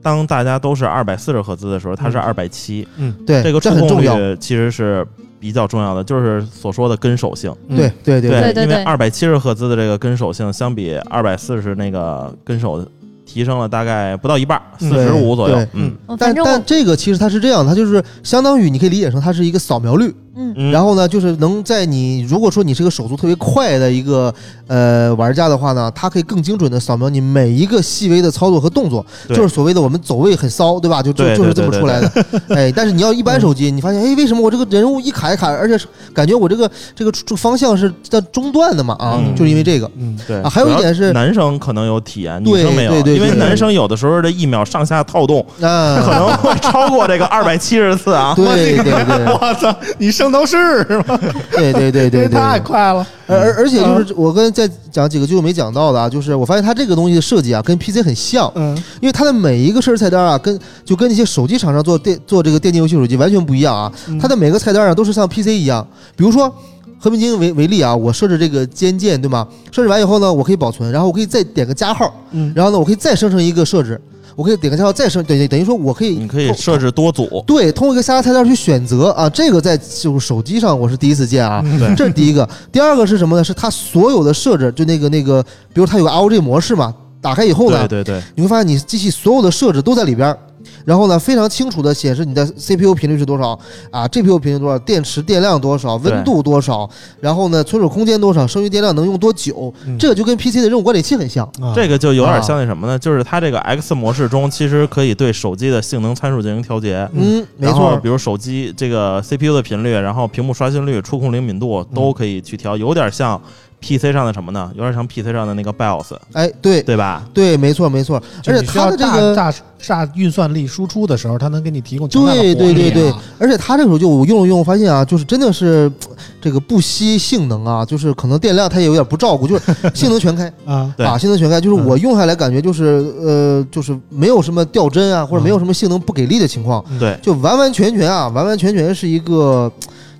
当大家都是二百四十赫兹的时候，它是二百七。嗯对这个触控这很重要。率其实是比较重要的，就是所说的跟手性。对对对对对因为二百七十赫兹的这个跟手性，相比二百四十那个跟手提升了大概不到一半，四十五左右对。嗯但但这个其实它是这样，它就是相当于你可以理解成它是一个扫描率，嗯嗯，然后呢，就是能在你如果说你是个手速特别快的一个呃玩家的话呢，它可以更精准的扫描你每一个细微的操作和动作，对就是所谓的我们走位很骚，对吧？就就对就是这么出来的。哎，但是你要一般手机，你发现哎，为什么我这个人物一卡一卡，而且感觉我这个这个这方向是在中断的嘛？啊，嗯就是因为这个。嗯，对啊还有一点是男生可能有体验，女对生没有，对对对因为男生有的时候这一秒上下套动可啊，能会超过这个二百七十次啊。对对对 我操，你圣斗士是吗？对对对对对，太快了。而而而且就是我刚才再讲几个就没讲到的啊，就是我发现它这个东西的设计啊，跟 PC 很像，嗯。因为它的每一个设置菜单啊，跟就跟那些手机厂商做电做这个电竞游戏手机完全不一样啊。嗯。它的每个菜单啊都是像 PC 一样，比如说和平精英为为例啊，我设置这个尖键对吗？设置完以后呢，我可以保存，然后我可以再点个加号，嗯。然后呢，我可以再生成一个设置，我可以点个加号再设，等于等于说我可以你可以设置多组，对，通过一个下拉菜单去选择啊，这个在就是手机上我是第一次见啊，对这是第一个。第二个是什么呢？是它所有的设置，就那个那个，比如它有个 ROG 模式嘛，打开以后呢对，对对，你会发现你机器所有的设置都在里边儿，然后呢，非常清楚的显示你的 CPU 频率是多少啊，GPU 频率多少，电池电量多少，温度多少，然后呢，存储空间多少，剩余电量能用多久，嗯这个就跟 PC 的任务管理器很像。啊这个就有点啊像那什么呢？就是它这个 X 模式中，其实可以对手机的性能参数进行调节。嗯，没然后，错比，如手机这个 CPU 的频率，然后屏幕刷新率、触控灵敏度都可以去调，有点像 PC 上的什么呢？有点像 PC 上的那个 BIOS，哎，对。对吧？对，没错没错，而且它的这个大大运算力输出的时候，它能给你提供强大的对对对对。啊，而且它这个手机我用了用，发现啊，就是真的是这个不惜性能啊，就是可能电量它也有点不照顾，就是 性能全开啊，对。啊，性能全开，就是我用下来感觉就是呃，就是没有什么掉帧啊，或者没有什么性能不给力的情况，对，就完完全全啊，完完全全是一个。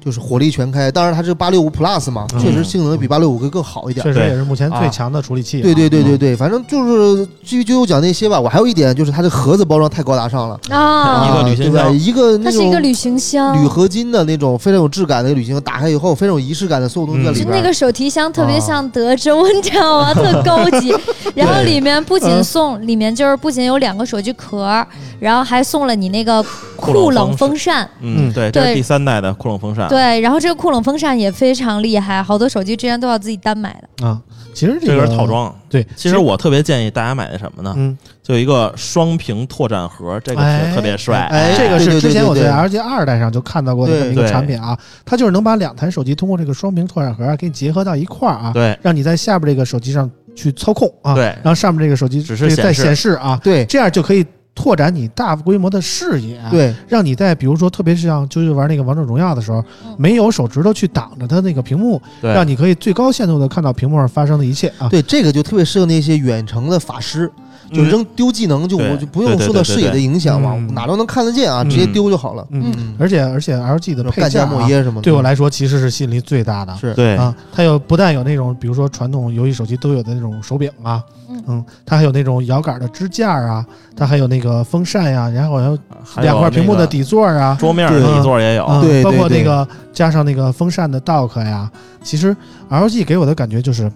就是火力全开，当然它是八六五 Plus 嘛，嗯确实性能比八六五会更好一点。确实也是目前最啊强的处理器啊。对对对对对，反正就是至于就讲那些吧，我还有一点就是它的盒子包装太高大上了，啊，一个旅行对吧？箱一个那种它是一个旅行箱，铝合金的那种非常有质感的旅行箱，打开以后非常有仪式感的所有东西在里面。就那个手提箱特别啊像德州，你知道吗？特高级。然后里面不仅嗯送，里面就是不仅有两个手机壳，然后还送了你那个酷酷冷冷风风扇。嗯，对，这是第三代的酷冷风扇，对，然后这个酷冷风扇也非常厉害，好多手机之前都要自己单买的。啊，其实这个个是套装。对，其实我特别建议大家买的什么呢？嗯，就一个双屏拓展盒，这个哎是特别帅。哎这个对对是之前我在对对 LG 二代上就看到过的这么一个产品啊，它就是能把两台手机通过这个双屏拓展盒啊给你结合到一块儿啊，对让你在下边这个手机上去操控啊，对然后上面这个手机只是在显示显示啊，对这样就可以拓展你大规模的视野，，对。让你在比如说特别是像就是玩那个王者荣耀的时候嗯，没有手指头去挡着它那个屏幕，对。让你可以最高限度的看到屏幕上发生的一切啊。对，这个就特别适合那些远程的法师，就嗯扔丢技能就我就不用受到视野的影响嘛，嗯哪都能看得见啊，嗯直接丢就好了。嗯，嗯，而且而且 LG 的配干件什么的，对我来说其实是吸引力最大的。是对啊，它有不但有那种，比如说传统游戏手机都有的那种手柄啊，嗯它还有那种摇杆的支架啊，它还有那个风扇呀、然后还有两块屏幕的底座啊，桌面的底座也有。啊对包括那个加上那个风扇的 dock 呀，其实 LG 给我的感觉就是，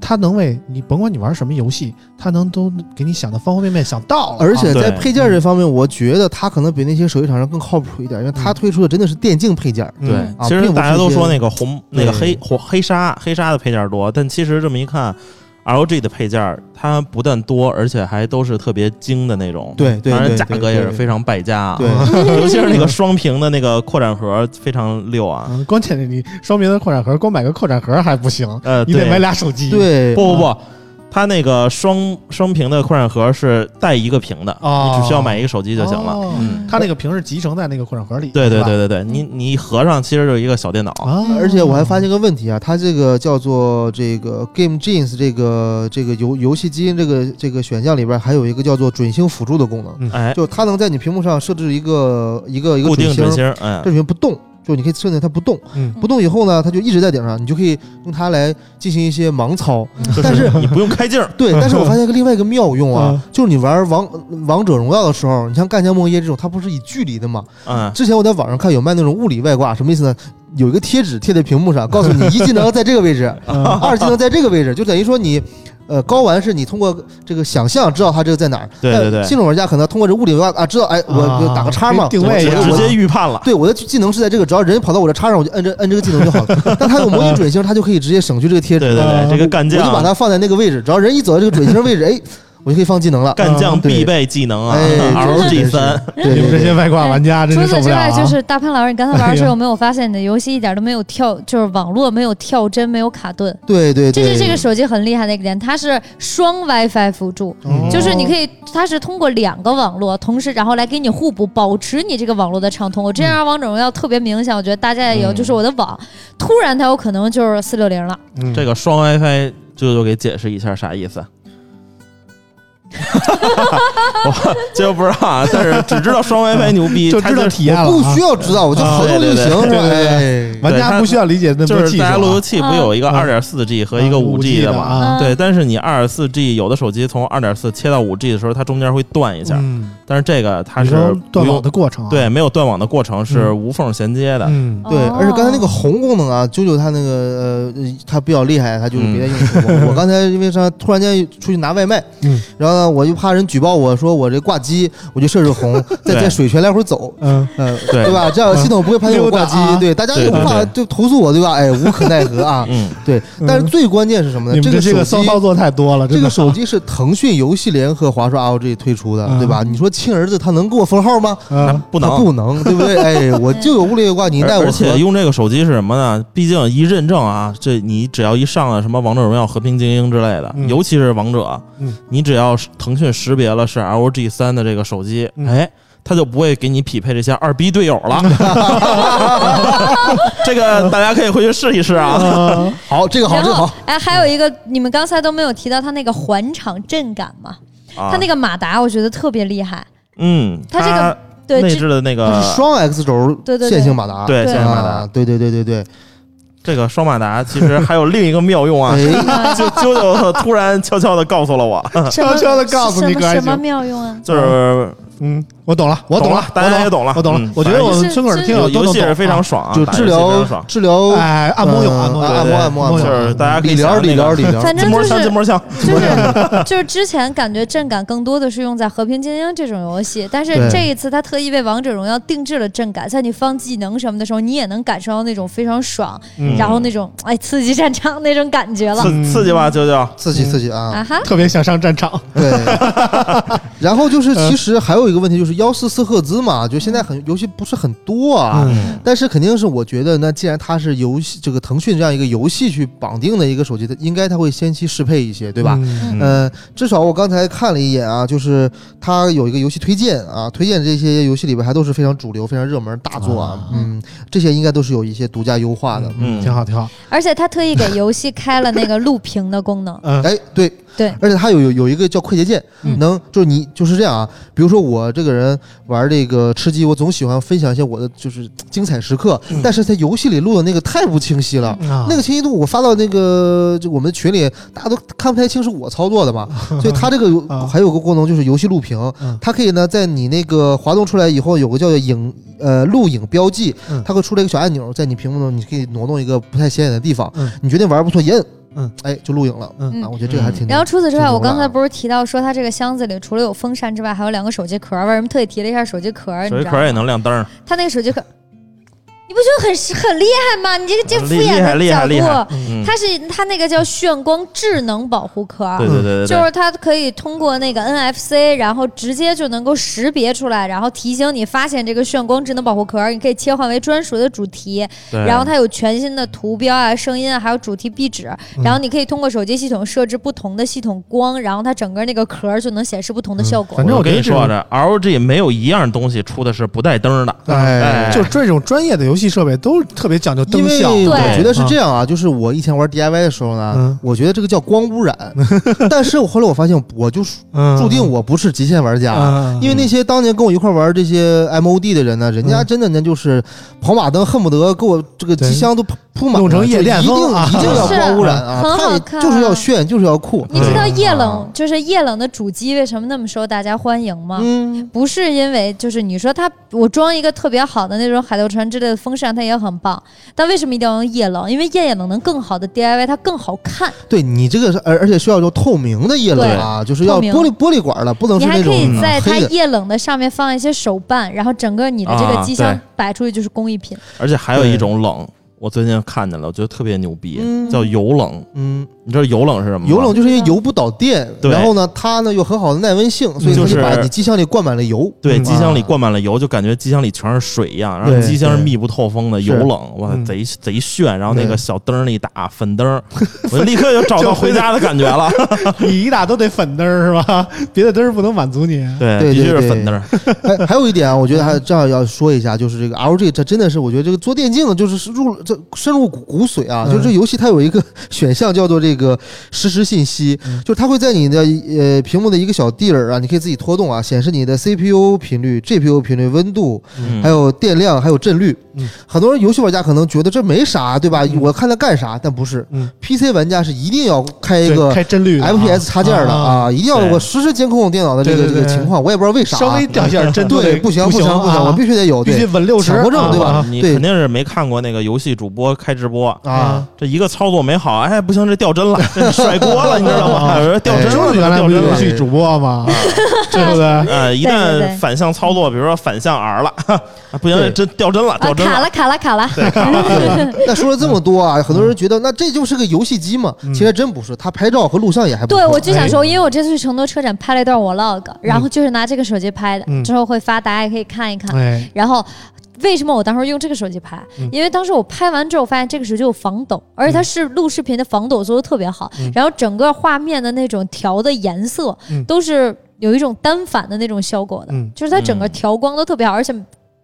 它能为你甭管你玩什么游戏，它能都给你想的方方面面想到而且在配件这方面，我觉得它可能比那些手机厂商更靠谱一点，因为它推出的真的是电竞配件。嗯。对，啊其实大家都说那个红那个黑红黑鲨黑鲨的配件多，但其实这么一看，LG 的配件它不但多，而且还都是特别精的那种。对对当然价格也是非常败家啊。对 尤其是那个双屏的那个扩展盒非常溜啊。嗯，关键是你双屏的扩展盒，光买个扩展盒还不行，呃，你得买俩手机。对，不不不，它那个双双屏的扩展盒是带一个屏的，哦。你只需要买一个手机就行了。哦。嗯，它那个屏是集成在那个扩展盒里。对对对对对，你你一合上其实就是一个小电脑。啊，而且我还发现一个问题啊，它这个叫做这个 Game Genes 这个这个游游戏基因这个这个选项里边还有一个叫做准星辅助的功能，嗯。哎，就它能在你屏幕上设置一个一个一个固定准星，准星，哎这，准星不动，就你可以设定它不动，嗯不动以后呢，它就一直在顶上，你就可以用它来进行一些盲操。但是你不用开镜，对，但是我发现一个另外一个妙用啊嗯，就是你玩王王者荣耀的时候，你像干将莫邪这种，它不是以距离的嘛？嗯，之前我在网上看有卖那种物理外挂，什么意思呢？有一个贴纸贴在屏幕上，告诉你一技能在这个位置，嗯二技能在这个位置，就等于说你。呃，高玩是你通过这个想象知道它这个在哪儿，对对对但新手玩家可能通过这物理外挂啊，知道哎，我啊我打个叉嘛，定位直接预判了。对我的技能是在这个，只要人跑到我这叉上，我就摁这摁这个技能就好了。但它有模拟准星，它就可以直接省去这个贴纸，对对啊对，这个干我就把它放在那个位置，只要人一走到这个准星位置，哎，我就可以放技能了。干将必备技能啊哎 真，LG 是三，对你们这些外挂玩家真除此之外，是受不了啊！就是大潘老师，你刚才玩的时候有没有发现你的游戏一点都没有跳，就是网络没有跳帧，没有卡顿？对对对，这是这个手机很厉害的一个点，它是双 WiFi 辅助。哦就是你可以，它是通过两个网络同时，然后来给你互补，保持你这个网络的畅通。我之前玩王者荣耀特别明显，我觉得大家也有，嗯就是我的网突然它有可能就是四六零了，嗯这个双 WiFi 舅舅给解释一下啥意思？我这不知道啊，但是只知道双 WiFi 牛逼，就知道体验了啊，不需要知道，我就合作就行？对对对哎，玩家不需要理解那么就是多技术啊。大家路由器不有一个嗯二点四 G 和一个五 G 的嘛？啊，对，但是你二点四 G 有的手机从二点四切到五 G 的时候，它中间会断一下，嗯，但是这个它是断网的过程啊，对没有断网的过程是嗯无缝衔接的。嗯，对，哦而且刚才那个红功能啊，啾啾它那个呃，它比较厉害，它就是别的 用途。我我刚才因为啥，突然间出去拿外卖，嗯，然后呢，我就怕人举报我说我这挂机，我就设置红，再对在水泉来回走，嗯，嗯，对对吧？这样系统不会判定我挂机对，大家对对又怕对就投诉我，对吧？哎，无可奈何啊。嗯，对，但是最关键是什么呢？这这个手机。个骚操作太多了，这个手机是腾讯游戏联合华硕 ROG 推出的，嗯对吧？你说亲儿子他能给我封号吗？嗯不能他不能，对不对？哎，我就有物理外挂，你奈我何而而且？用这个手机是什么呢？毕竟一认证啊，这你只要一上了什么王者荣耀、和平精英之类的，嗯尤其是王者，嗯你只要是腾讯识别了是 LG 三的这个手机，嗯。哎。他就不会给你匹配这些二逼队友了，这个大家可以回去试一试啊。啊好，这个好，然后这个好。哎，还有一个你们刚才都没有提到它那个环场震感嘛？啊。它那个马达我觉得特别厉害，嗯，它这个对内置的那个是双 X 轴对对对。线性马达，对对。线性马达。啊，对对对对对，这个双马达其实还有另一个妙用啊，就啾啾突然悄悄的告诉了我，悄悄地告诉你什么什么妙用啊？就是嗯，我懂了，我懂了，大家也懂了，我懂了。嗯。我觉得我们村口听友游都能懂游戏是非常啊爽啊，就治疗，治疗哎，按摩用按摩按摩按摩就是大家可以理疗理想那个疗理疗，筋膜枪，反正就是筋膜枪，就是就是之前感觉震感更多的是用在《和平精英》这种游戏，但是这一次他特意为《王者荣耀》定制了震感，在你放技能什么的时候，你也能感受到那种非常爽，嗯然后那种哎刺激战场那种感觉了刺刺激吧，舅舅。刺激刺激啊啊！哈！特别想上战场。对，然后就是其实还有一个问题就是幺四四赫兹嘛，就现在很游戏不是很多啊。嗯但是肯定是，我觉得那既然它是游戏这个腾讯这样一个游戏去绑定的一个手机，它应该它会先期适配一些，对吧？嗯嗯呃，至少我刚才看了一眼啊，就是它有一个游戏推荐啊，推荐这些游戏里边还都是非常主流、非常热门大作啊，嗯，这些应该都是有一些独家优化的。嗯挺好挺好。而且他特意给游戏开了那个录屏的功能，嗯。哎，对对。而且它有有有一个叫快捷键，嗯。能就是你就是这样啊，比如说我这个人玩这个吃鸡，我总喜欢分享一些我的就是精彩时刻，嗯。但是在游戏里录的那个太不清晰了。啊。那个清晰度我发到那个就我们群里，大家都看不太清是我操作的嘛，所以它这个有啊还有个功能就是游戏录屏嗯，它可以呢在你那个滑动出来以后有个叫做影呃录影标记嗯，它会出来一个小按钮，在你屏幕上你可以挪动一个不太显眼的地方嗯，你觉得玩不错，一摁嗯，哎，就录影了。嗯啊，我觉得这个还挺。然后除此之外，我刚才啊不是提到说它这个箱子里除了有风扇之外，还有两个手机壳。为什么特意提了一下手机壳手机壳也能亮灯儿，它那个手机壳，你不觉得很很厉害吗？你这个这敷衍的角厉害厉害度，嗯，它是它那个叫炫光智能保护壳儿。对对对就是它可以通过那个 NFC，然后直接就能够识别出来，然后提醒你发现这个炫光智能保护壳，你可以切换为专属的主题，对。然后它有全新的图标啊、声音啊，还有主题壁纸，然后你可以通过手机系统设置不同的系统光，然后它整个那个壳就能显示不同的效果。反正我跟你说，我觉得这种这 LG 没有一样东西出的是不带灯的，哎就是这种专业的游戏设备都特别讲究灯因为效。我觉得是这样啊，就是我以前玩 DIY 的时候呢，嗯。我觉得这个叫光污染，但是我后来我发现，我就嗯，注定我不是极限玩家。嗯，因为那些当年跟我一块玩这些 MOD 的人呢，人家嗯真的呢就是跑马灯，恨不得给我这个机箱都铺铺满了，弄成夜店一定风啊。一定要光污染啊，很好看就是要炫，就是要酷。你知道嗯。液冷就是液冷的主机为什么那么受大家欢迎吗？嗯，不是因为就是你说它，我装一个特别好的那种海盗船之类的风扇，它也很棒。但为什么一定要用液冷？因为液冷能更好的 DIY 它更好看，对你这个是，而而且需要有透明的液冷啊，就是要玻璃玻璃管的，不能你还可是那种以在它。液冷的上面放一些手办，然后整个你的这个啊机箱摆出去就是工艺品。而且还有一种冷，我最近看见了，我觉得特别牛逼，嗯叫油冷。嗯，你知道油冷是什么吗？油冷就是因为油不导电，然后呢，它呢有很好的耐温性，所以它就是就把你机箱里灌满了油。对，嗯机箱里灌满了油，就感觉机箱里全是水一样，然后机箱是密不透风的，是油冷，哇，嗯贼贼炫。然后那个小灯儿一打，粉灯儿，我立刻就找到回家的感觉了。你一打都得粉灯儿是吧？别的灯儿不能满足你。对，对必须是粉灯儿。还还有一点啊，我觉得还这样要说一下，就是这个 LG，这真的是我觉得这个做电竞的，就是入这深入骨骨髓啊。嗯就是这游戏它有一个 选项叫做这个实时信息，嗯。就是它会在你的呃屏幕的一个小地儿啊，你可以自己拖动啊，显示你的 CPU 频率、GPU 频率、温度，嗯。还有电量，还有帧率。嗯。很多人游戏玩家可能觉得这没啥，对吧？嗯。我看它干啥，但不是。嗯。PC 玩家是一定要开一个开帧率 FPS 插件的啊，一定要对我实时监控电脑的这个这个情况，我也不知道为啥。啊。稍微掉一下帧都对，不行不行不行，啊我必须得有，必须对稳六十，强迫症对吧？你肯定是没看过那个游戏主播开直播，啊，这一个操作没好，哎，不行，这掉帧了，甩锅了，你知道吗？啊有人掉帧了，原来游戏主播吗？对不对？呃，一旦反向操作，比如说反向 R 了，啊不行，对。这掉帧了，啊，掉帧卡了卡了卡了，那说了这么多啊，很多人觉得那这就是个游戏机嘛，嗯。其实真不是，它拍照和录像也还不错。对，我就想哎。说，因为我这次去成都车展拍了一段 vlog，然后就是拿这个手机拍的，嗯。之后会发，大家也可以看一看。哎，然后为什么我当时用这个手机拍？嗯。因为当时我拍完之后发现这个手机有防抖，而且它是录视频的防抖做的特别好，嗯。然后整个画面的那种调的颜色嗯。都是有一种单反的那种效果的，嗯。就是它整个嗯。调光都特别好，而且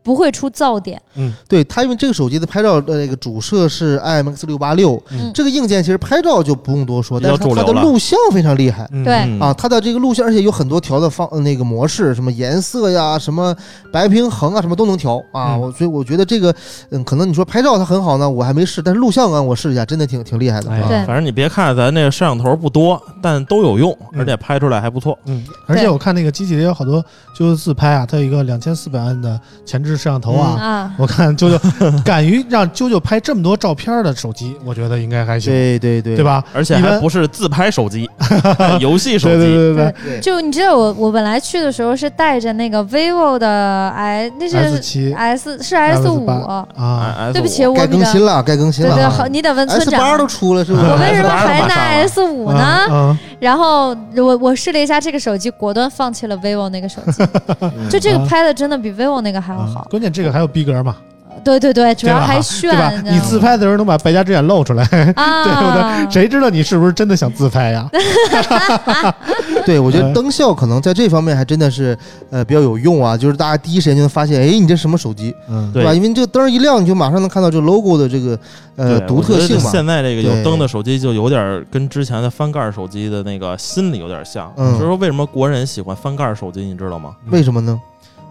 不会出噪点。嗯对它，因为这个手机的拍照的那个主摄是 IMX 六八六嗯，这个硬件其实拍照就不用多说，但是它它的录像非常厉害。嗯对嗯啊，它的这个录像，而且有很多调的方呃那个模式，什么颜色呀，什么白平衡啊，什么都能调啊。嗯我所以我觉得这个，嗯，可能你说拍照它很好呢，我还没试，但是录像啊，我试一下，真的挺挺厉害的。哎啊对反正你别看咱那个摄像头不多，但都有用，嗯而且拍出来还不错。嗯，而且我看那个机器里有好多就是自拍啊，它有一个两千四百万的前置摄像头啊。啊，我看啾啾 敢于让啾啾拍这么多照片的手机，我觉得应该还行，对对对，对？吧？而且还不是自拍手机，游戏手对对机。对对对就你知道我我本来去的时候是带着那个 vivo 的 i 那是七 S 是 S 五，啊，啊对不起，我该更新了，该更新了啊。对对，好，你得问村 S 长。八都出了，是不是？我为什么还拿 S 五呢？嗯然后我我试了一下这个手机，果断放弃了 vivo 那个手机，就这个啊。拍的真的比 vivo 那个还要啊好。关键这个还有逼格嘛，对对对，主要还炫，对吧？你自拍的时候能把败家之眼露出来，对不啊对？，谁知道你是不是真的想自拍呀？对，我觉得嗯灯效可能在这方面还真的是呃比较有用啊，就是大家第一时间就能发现，哎，你这什么手机，嗯，对吧？因为这个灯一亮，你就马上能看到这 logo 的这个呃独特性嘛。现在这个有灯的手机就有点跟之前的翻盖手机的那个心理有点像。嗯就是说为什么国人喜欢翻盖手机，你知道吗？为什么呢？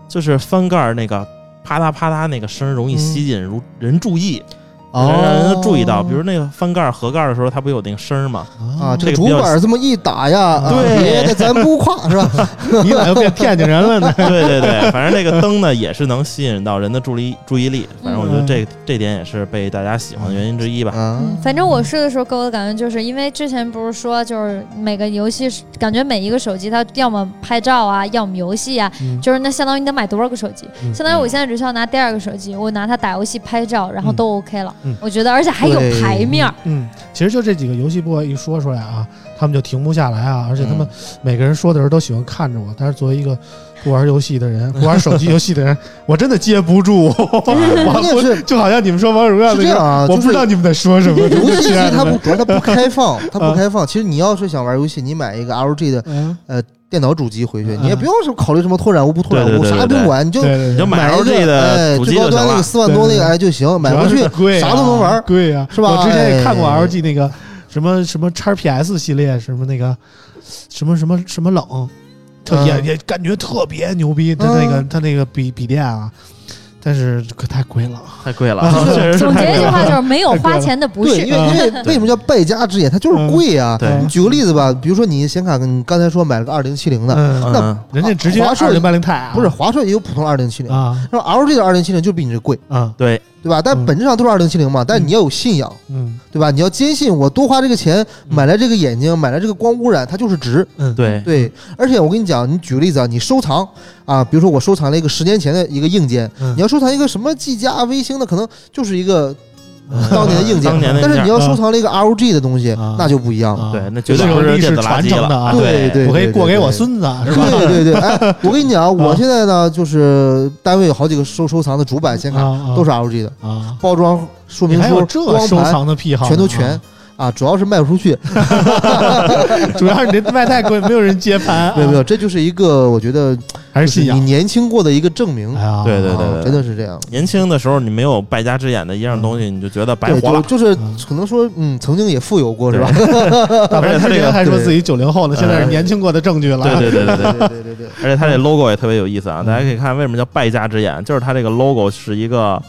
就是翻盖那个啪嗒啪嗒那个声容易吸引如人注意。哦让人注意到，比如那个翻盖儿合盖儿的时候，它不有那个声儿吗？啊，这个主板这么一打呀，啊对别的咱不夸是吧？你咋又变 天津人了呢？对对对，反正那个灯呢也是能吸引到人的注意注意力，反正我觉得这这点也是被大家喜欢的原因之一吧。啊嗯，反正我试的时候给我的感觉就是因为之前不是说就是每个游戏感觉每一个手机它要么拍照啊，要么游戏啊，嗯就是那相当于你得买多少个手机，嗯相当于我现在只需要拿第二个手机，我拿它打游戏、拍照，然后都 OK 了。嗯。我觉得，而且还有对牌面儿，嗯，其实就这几个游戏播一说出来啊，他们就停不下来啊，而且他们嗯。每个人说的时候都喜欢看着我，但是作为一个不玩游戏的人，不玩手机游戏的人，我真的接不住。我关键是。就好像你们说王者荣耀那样啊，我不知道你们在说什么。游戏它不它不开放，它啊。不开放。其实你要是想玩游戏，你买一个 LG 的嗯，电脑主机回去，嗯。你也不用什么考虑什么拓展坞不拓展坞，对对对对。啥也不用管，你就就买买一 LG 个的哎主机最高端那个。四万多那个哎就行，买回去啥都能玩。贵呀，是吧？我之前也看过哎。LG 那个什么什么叉 PS 系列，什么那个什么什么什么冷，特也嗯。也感觉特别牛逼，它那个嗯。它那个笔笔电啊，但是可太贵了。太贵了，啊 确实是总结一句。话就是 没有花钱的不，是因。为因为为什么叫败家之眼？它就是贵啊。对你举个例子吧，比如说你显卡，你刚才说买了个二零七零的，嗯，那嗯，人家直接华硕二零八零钛啊，不是华硕也有普通二零七零，啊那 LG 的二零七零就比你这贵，啊对，对吧？但嗯。本质上都是二零七零嘛，但你要有信仰，嗯。对吧？你要坚信我多花这个钱买来这个眼睛，买来这个光污染，它就是值。嗯，对，对，而且我跟你讲，你举个例子啊，你收藏啊，比如说我收藏了一个十年前的一个硬件，嗯。你要收藏一个什么技嘉、微星的，可能就是一个 当年的硬件当年的硬件但是你要收藏了一个 ROG 的东西啊，那就不一样了。啊对，那绝对不是历史传承的。对对我可以过给我孙子，是吧？对对对，哎，我跟你讲，我现在呢，就是单位有好几个收收藏的主板显卡，啊，都是 ROG 的，啊，包装说你明书、还有这光盘收藏的癖好呢，全都全啊，主要是卖不出去。主要是你这卖太贵，没有人接盘 啊，没有没有，这就是一个我觉得还是信仰。你年轻过的一个证明对对对啊真的是这样。年轻的时候，你没有败家之眼的一样东西，你就觉得白对，活了。就就是嗯可能说，嗯，曾经也富有过，是吧？而且他这个还说自己九零后呢，现在是年轻过的证据了。对对对对对，对对对对，而且他这 logo 也特别有意思啊！嗯大家可以看为什么叫败家之眼，就是他这个 logo 是一个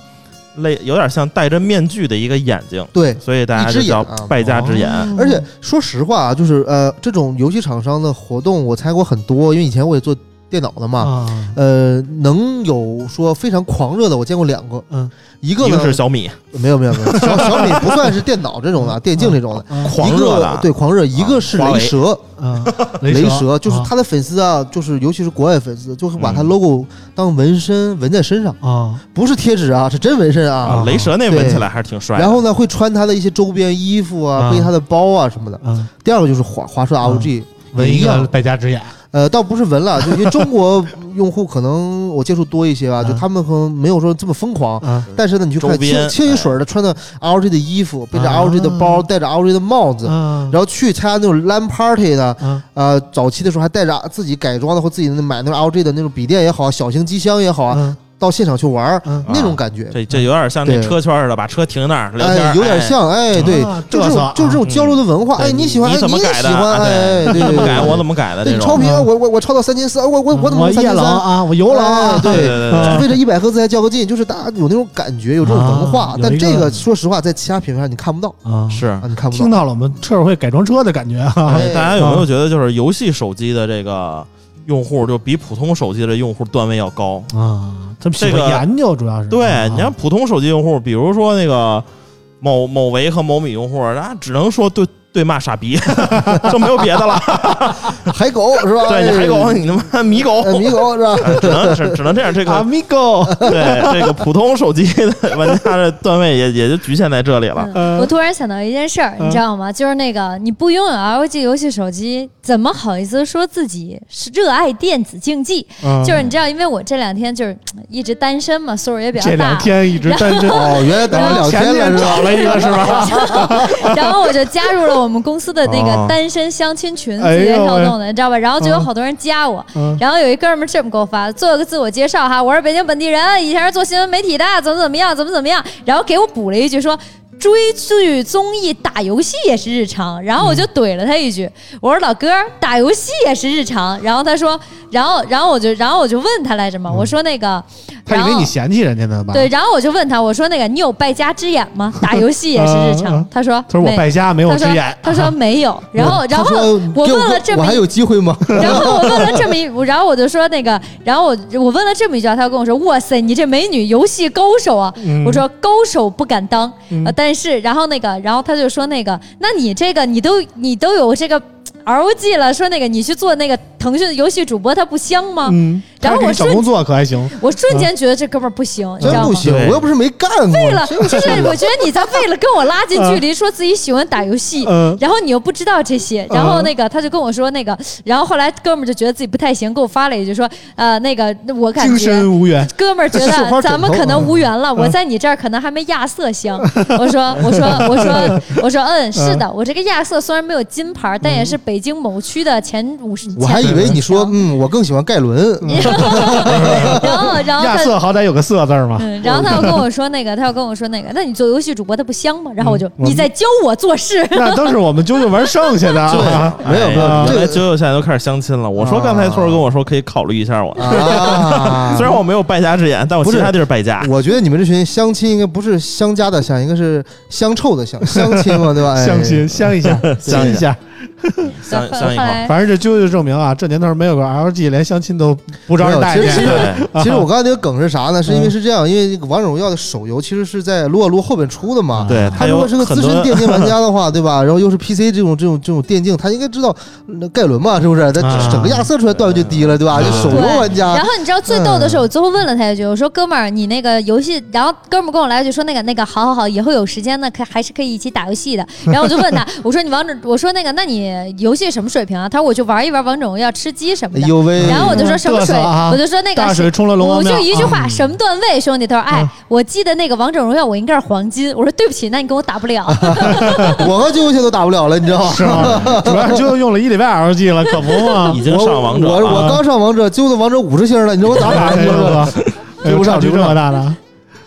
类有点像戴着面具的一个眼睛，对。所以大家就叫败家之眼。哦而且说实话啊，就是呃，这种游戏厂商的活动我参加过很多，因为以前我也做电脑的嘛。啊，呃，能有说非常狂热的，我见过两个。嗯，一一个呢个是小米，没有没有没有，小小米不算是电脑这种的，电竞这种的。啊狂热对狂热，一个是雷蛇，嗯，雷蛇。就是啊他的粉丝啊，就是尤其是国外粉丝，就是把他嗯 logo 当纹身纹在身上，啊。不是贴纸啊，是真纹身啊。啊。雷蛇那纹起来还是挺帅的。然后呢，会穿他的一些周边衣服啊，啊。背他的包啊什么的。嗯，第二个就是华华硕的 ROG，纹一个败家之眼呃，倒不是纹了，就因为中国 用户可能我接触多一些吧，啊就他们可能没有说这么疯狂。啊但是呢，你去看清清一水的穿的 LG 的衣服，背着啊。LG 的包，戴着 LG 的帽子，啊然后去参加那种 LAN party 的，啊呃，早期的时候还带着自己改装的或自己的买那种 LG 的那种笔电也好，小型机箱也好啊，啊到现场去玩儿嗯。那种感觉，这这有点像那对。车圈似的，把车停那儿聊天哎，有点像，哎，对啊，就这种就是这种交流的文化，对哎，你喜欢，哎，你怎么也喜改的？欢，啊哎，对你怎么改，对。对我怎么改的这对你超。频，我我我超到三千四，我我我怎么三千三？冷啊，我油了啊哎，对对对对。啊为了一百赫兹还较个劲，就是大家有那种感觉，有这种文化但这个说实话，在其他品牌上你看不到。啊，是。啊，你看不到。听到了我们车友会改装车的感觉啊。哎大家有没有觉得，就是游戏手机的这个用户，就比普通手机的用户段位要高？啊，他们喜这个欢研究，主要是对，啊你看普通手机用户，比如说那个某某维和某米用户，那，只能说对对骂傻逼，就没有别的了。海狗是吧？对你海狗，你他妈米狗，米，狗是吧？只能只 只能这样。这个 Amigo，对这个普通手机的玩家的段位也也就局限在这里了。嗯我突然想到一件事儿，嗯你知道吗？就是那个你不拥有 LG 游戏手机，怎么好意思说自己是热爱电子竞技？嗯就是你知道，因为我这两天就是嗯一直单身嘛，岁数也比较大这两，天一直单身，哦，原来等了两天了是吧？天找了一个是吧？然后我就加入了我我们公司的那哦个单身相亲群，哎呦字节跳动的，你知道吧？然后就有好多人加我，嗯然后有一哥们儿这么给我发，做个自我介绍哈，我是北京本地人，以前是做新闻媒体的，怎么怎么样，怎么怎么样，然后给我补了一句说。追剧、综艺、打游戏也是日常，然后我就怼了他一句，我说老哥，打游戏也是日常。然后他说，然后然后我就然后我就问他来着嘛，我说那个，他以为你嫌弃人家呢吧？对，，然后我就问他，我说那个你有败家之眼吗？打游戏也是日嗯常嗯。他说他说我败家没有之眼，他说没有，然后 然后我问了这么一我还有机会吗？然后我问了这么一，然后我就说那个，然后我我问了这么一句，他跟我说：“哇塞，你这美女游戏高手啊！”嗯我说：“高手不敢当，但是然后那个，然后他就说那个，那你这个你都你都有这个 ROG 了，说那个你去做那个腾讯的游戏主播，他不香吗？嗯，然后我找瞬工作可还行，我瞬间觉得这哥们儿不行，你知道吗？真不行，我又不是没干过。为了就是我觉得你在为了跟我拉近距离，说自己喜欢打游戏，嗯然后你又不知道这些，然后那个他就跟我说那个，然后后来哥们儿就觉得自己不太行，给我发了一句说，呃，那个我感精觉。神无缘。哥们儿觉得 咱们可能啊无缘了，我在你这儿可能还没亚瑟香。我说我说我说我说嗯，是的，我这个亚瑟虽然没有金牌，但也是北京某区的前五十。我还以为你说嗯，我更喜欢盖伦。然后然后亚他瑟好歹有个色字嘛，嗯，然后他又跟我说那个，他又跟我说那个，那你做游戏主播他不香吗？然后我就嗯你在教我做事。那都是我们啾啾玩剩下的 啊。没有没有啊这九九现在都开始相亲了。我说刚才托儿跟我说可以考虑一下我，啊 虽然我没有败家之眼，但我不是其他地儿败家。我觉得你们这群相亲应该不是相加的相，应该是相臭的相，相亲嘛，对吧？哎相亲相一下，相一下。相后相一口。后来反正这就就证明啊，这年头没有个 LG，连相亲都不招人待没有其实见。其实我刚才那个梗是啥呢？是因嗯为是这样，因为这个王者荣耀的手游其实是在撸啊撸后边出的嘛。对他如果是个资深电竞玩家的话，对吧？然后又是 PC 这种这种这种电竞，他应该知道那盖伦嘛，是不是？他啊整个亚瑟出来段位就低了，对吧？就手游玩家然，后你知道最逗的是，我最后问了他一句，我说哥们儿，你那个游戏，然后哥们儿跟我来一句说那个那个好好好，以后有时间呢，可还是可以一起打游戏的。然后我就问他，我说你王者，我说那个，那你游戏什么水平啊？他说我就玩一玩王者荣耀，吃鸡什么的。哎呦喂！然后我就说什么水，我就说那个大水冲了龙王我就一句话，啊什么段位，兄弟？他说，哎嗯，我记得那个王者荣耀我应该是黄金。我说对不起，那你跟我打不了。我和啾啾现在都打不了了，你知道吗？是吗？主要是啾啾用了一礼拜 LG 了，可不嘛已。经上王者我。我刚上王者，揪的王者五十星了，你知道我打哪哎去了？呦呵，追不上差距这么大的，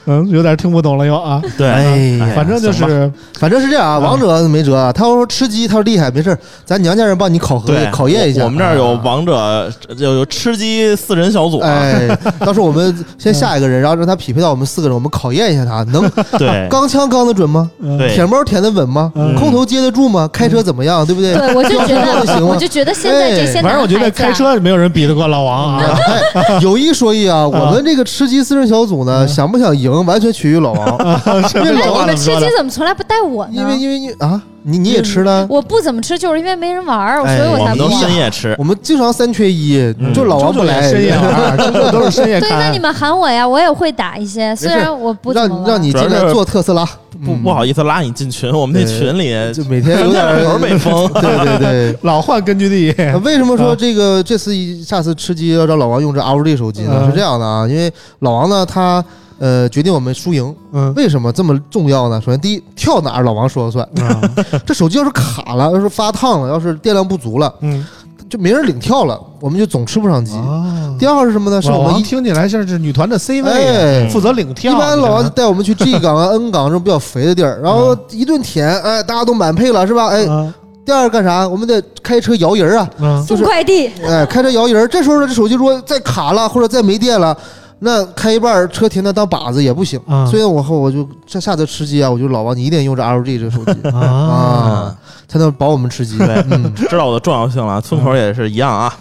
嗯，有点听不懂了又啊。对，哎呀反正就是反正是这样啊，王者没辙啊。他要说吃鸡，他说厉害，没事儿咱娘家人帮你考核对考验一下。我们这儿有啊王者，有有吃鸡四人小组啊。哎，到时候我们 先下一个人，然后让他匹配到我们四个人，我们考验一下他能 对钢枪钢的准吗？嗯对舔包舔的稳吗？嗯空投接得住吗？开车怎么样？对不对？对，我就觉得，我就觉得现在这反正我觉得开车没有人比得过老王啊。哎，有一说一啊，我们这个吃鸡四人小组呢，想不想赢完全取决于老王，是因为老王那你们吃鸡怎么从来不带我呢？因为因为因为啊，你你也吃了。我不怎么吃，就是因为没人玩所以我我们都才不玩。深夜吃。我们经常三缺一，嗯就老王不来，深夜玩，都是 深夜对，那你。们喊我呀，我也会打一些，虽然我不让让你进来做特斯拉，不不好意思拉你进群，我们那群里就每天有点儿头被封。对对对。老换根据地，呃为什么说这个这次一下次吃鸡要让老王用这 ROG 手机呢？嗯是这样的啊，因为老王呢，他呃决定我们输赢，嗯为什么这么重要呢？首先第一，跳哪儿老王说了算。啊 这手机要是卡了，要是发烫了，要是电量不足了，嗯就没人领跳了，我们就总吃不上鸡。啊，第二是什么呢？是我们一听起来像是女团的 C 位负责领跳。一般老王你带我们去 G 港啊、N 港这种比较肥的地儿，然后一顿舔，哎，大家都满配了，是吧？哎，看第二干啥？我们得开车摇人啊，嗯就是送快递，哎，开车摇人儿。这时候呢，这手机如果再卡了或者再没电了，那开一半车停那当靶子也不行。嗯所以我后我就这下次吃鸡啊，我就老王，你一定用这 LG 这个手机。啊。啊，才能保我们吃鸡。呗嗯，知道我的重要性了，村口也是一样啊。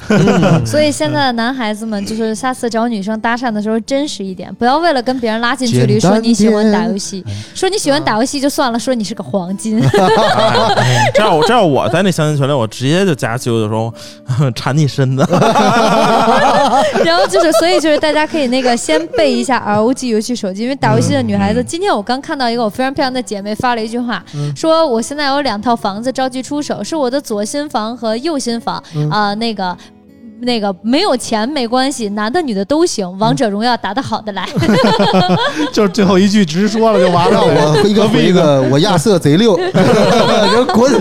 所以现在的男孩子们就是下次找女生搭讪的时候真实一点，不要为了跟别人拉近距离说你喜欢打游戏，说你喜欢打游戏就算了，说你是个黄金。哎这样我这样我在那相亲群里，我直接就加啾就说馋你身子。然后就是，所以就是大家可以那个先备一下 ROG 游戏手机，因为打游戏的女孩子，今天我刚看到一个我非常漂亮的姐妹发了一句话，说我现在有两套房子着急出手，是我的左心房和右心房啊、那个。那个没有钱没关系，男的女的都行，王者荣耀打得好的来。就是最后一句直说了就完了。我一个回一个，我亚瑟贼溜，人 滚！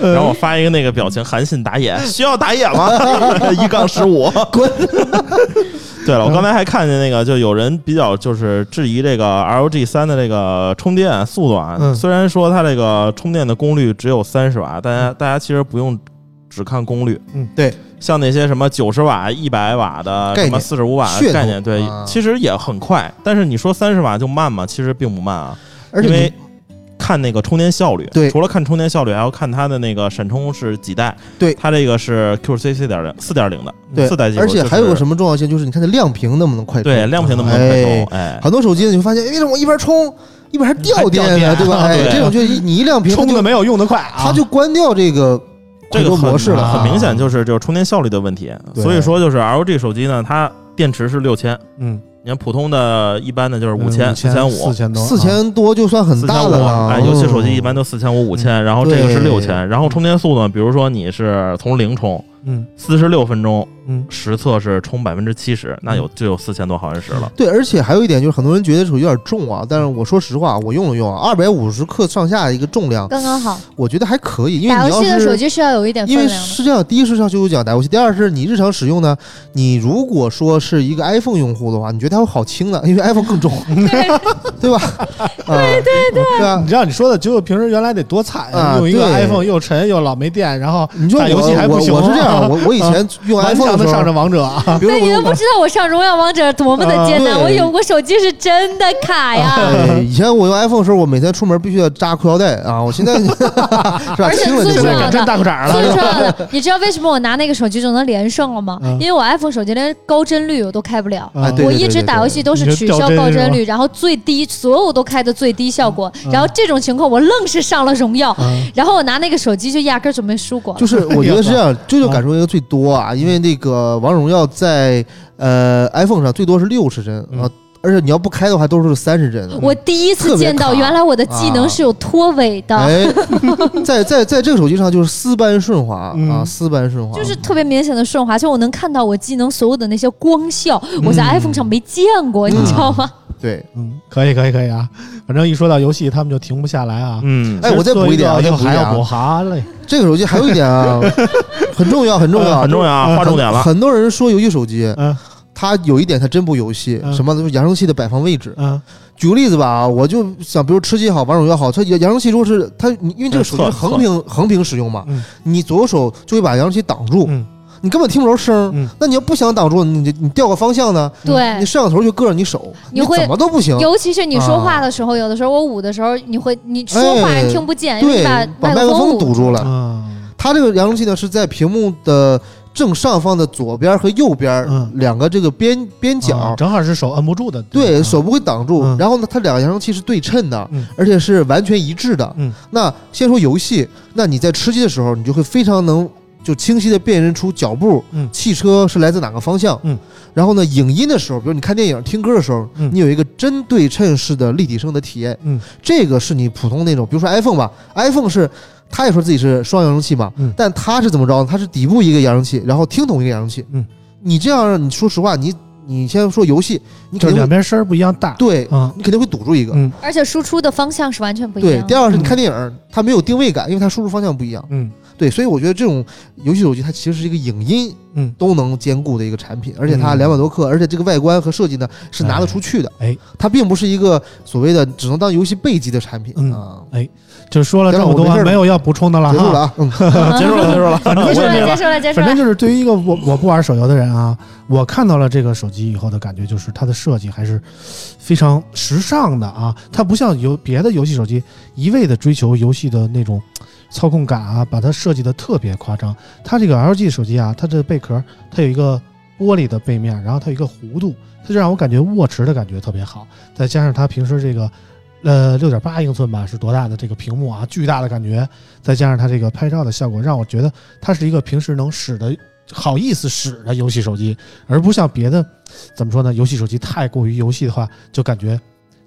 然后我发一个那个表情，韩信打野，需要打野吗？一杠十五，滚！对了，我刚才还看见那个，就有人比较就是质疑这个 LG 三的这个充电速度啊。嗯虽然说它这个充电的功率只有三十瓦，大家大家其实不用只看功率，嗯对，像那些什么九十瓦、一百瓦的、什么四十五瓦的概念，对啊，其实也很快。但是你说三十瓦就慢吗？其实并不慢啊，而且因为看那个充电效率，对除了看充电效率，还要看它的那个闪充是几代。对它这个是 QC 四点零四点零的，对四代技术，而且还有个什么？重要性，就是你看这亮屏能不能快充？对，亮屏能不能快充？哎，很多手机，你会发现，哎为什么我一边充一边还掉电呢？电对吧？哎，对这种就你一亮屏，充的没有用的快啊，它就关掉这个这个很模式了。啊很明显就是就是充电效率的问题。所以说就是 LG 手机呢，它电池是六千，嗯，你看普通的一般的就是五千、四千四五。千多，四千多就算很大的了。哎，游戏手机一般都四千五、五千，然后这个是对六千，然后充电速度呢，比如说你是从零充，嗯四十六分钟，嗯实测是充百分之七十，那有就有四千多毫安时了。对，而且还有一点就是，很多人觉得手机有点重啊，但是我说实话，我用了用啊，二百五十克上下的一个重量，刚刚好，我觉得还可以。因为打游你要是戏的手机是要有一点分因为。是这样，第一是像啾啾讲打游戏，第二是你日常使用呢，你如果说是一个 iPhone 用户的话，你觉得它会好轻的，因为 iPhone 更重，对吧？对对对，对啊你。知道你说的九九平时原来得多惨啊用一个 iPhone 又沉又老没电，然后你说打游戏还不行我是这样，我我以前用 iPhone 的时候上着，王者啊，对，你都不知道我上荣耀王者多么的艰难，啊我有过手机是真的卡呀。对，以前我用 iPhone 的时候，我每天出门必须要扎裤腰带啊，我现在 是吧，而且最重要的现在敢穿大裤衩最，重要的，你知道为什么我拿那个手机就能连胜了吗？嗯因为我 iPhone 手机连高帧率我都开不了。我一直打游戏都是取消高帧率，然后最低所有都开的最低效果，嗯然后这种情况我愣是上了荣耀，嗯然后我拿那个手机就压根就没输过。就是我觉得是这样，这就感受应该最多啊，因为那个王者荣耀在呃 iPhone 上最多是六十帧嗯啊，而且你要不开的话都是三十帧。我第一次见到，原来我的技能是有拖尾的，哎，在在在这个手机上就是丝般顺滑啊，嗯丝般顺滑，就是特别明显的顺滑，就我能看到我技能所有的那些光效，嗯我在 iPhone 上没见过，你知道吗？对。嗯，可以可以可以啊，反正一说到游戏，他们就停不下来啊。嗯，哎我再补一点啊就再补一点啊。还要补哈嘞，这个手机还有一点啊，很重要，很重要，很重要啊，划重点了。很多人说游戏手机，嗯。它有一点它真不游戏，嗯。什么扬声器的摆放位置。嗯。举个例子吧，我就想，比如吃鸡也好，王者荣耀好，它扬扬声器如果是它，你因为这个手机是横屏横屏使用嘛，嗯。你左手就会把扬声器挡住，嗯你根本听不着声那你要不想挡住，你你调个方向呢？对你，摄像头就搁着你手，你你会怎么都不行。尤其是你说话的时候，有的时候我捂的时候，你会你说话听不见，因为把麦麦克风堵住了。嗯它这个扬声器呢是在屏幕的正上方的左边和右边嗯两个这个边边角啊，正好是手摁不住的，对啊手不会挡住嗯。然后呢，它两个扬声器是对称的嗯，而且是完全一致的。嗯那先说游戏，那你在吃鸡的时候，你就会非常能就清晰的辨认出脚步嗯，汽车是来自哪个方向。嗯，然后呢，影音的时候，比如你看电影、听歌的时候，嗯你有一个真对称式的立体声的体验。嗯，这个是你普通那种，比如说 iPhone 吧，iPhone 是。它也说自己是双扬声器嘛，嗯但它是怎么着呢？它是底部一个扬声器，然后听筒一个扬声器。嗯，你这样，你说实话，你你先说游戏，你肯定两边声儿不一样大，对，啊你肯定会堵住一个。嗯而且输出的方向是完全不一，样对。第二是你嗯看电影，它没有定位感，因为它输出方向不一样。嗯对，所以我觉得这种游戏手机它其实是一个影音嗯都能兼顾的一个产品，而且它嗯两百多克，而且这个外观和设计呢是拿得出去的。哎，它并不是一个所谓的只能当游戏备机的产品嗯哎。就说了这么多没有要补充的了。结束了 结束了，结束了。反正结束了，结束了，结束反正。就是对于一个我我不玩手游的人啊，我看到了这个手机以后的感觉就是它的设计还是非常时尚的啊，它不像有别的游戏手机一味的追求游戏的那种操控感啊，把它设计的特别夸张。它这个 LG 手机啊，它的贝壳它有一个玻璃的背面，然后它有一个弧度，它就让我感觉握持的感觉特别好，再加上它平时这个。呃，六点八英寸吧，是多大的这个屏幕啊？巨大的感觉，再加上它这个拍照的效果，让我觉得它是一个平时能使的好意思使的游戏手机，而不像别的怎么说呢？游戏手机太过于游戏的话，就感觉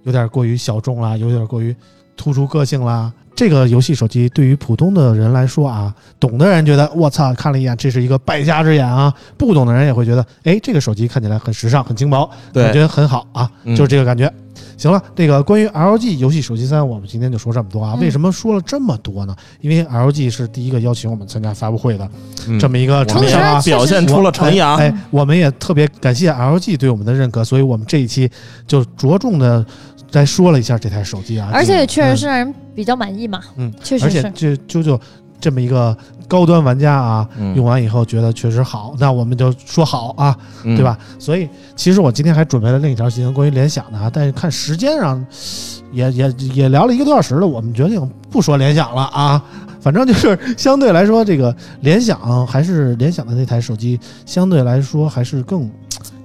有点过于小众啦，有点过于突出个性啦。这个游戏手机对于普通的人来说啊，懂的人觉得我操，看了一眼这是一个败家之眼啊；不懂的人也会觉得，哎，这个手机看起来很时尚、很轻薄，对感觉很好啊，嗯就是这个感觉。行了，这个关于 LG 游戏手机三，我们今天就说这么多啊。嗯为什么说了这么多呢？因为 LG 是第一个邀请我们参加发布会的嗯这么一个厂商啊。表现出了诚意啊！哎，我们也特别感谢 LG 对我们的认可，所以我们这一期就着重的再说了一下这台手机啊。而且也确实嗯是让人比较满意嘛，嗯，确实而且是。这啾啾这么一个高端玩家啊，嗯用完以后觉得确实好，那我们就说好啊，嗯对吧？所以其实我今天还准备了另一条新闻关于联想的啊，但是看时间上也也也聊了一个多小时了，我们决定不说联想了啊。反正就是相对来说，这个联想还是联想的那台手机，相对来说还是更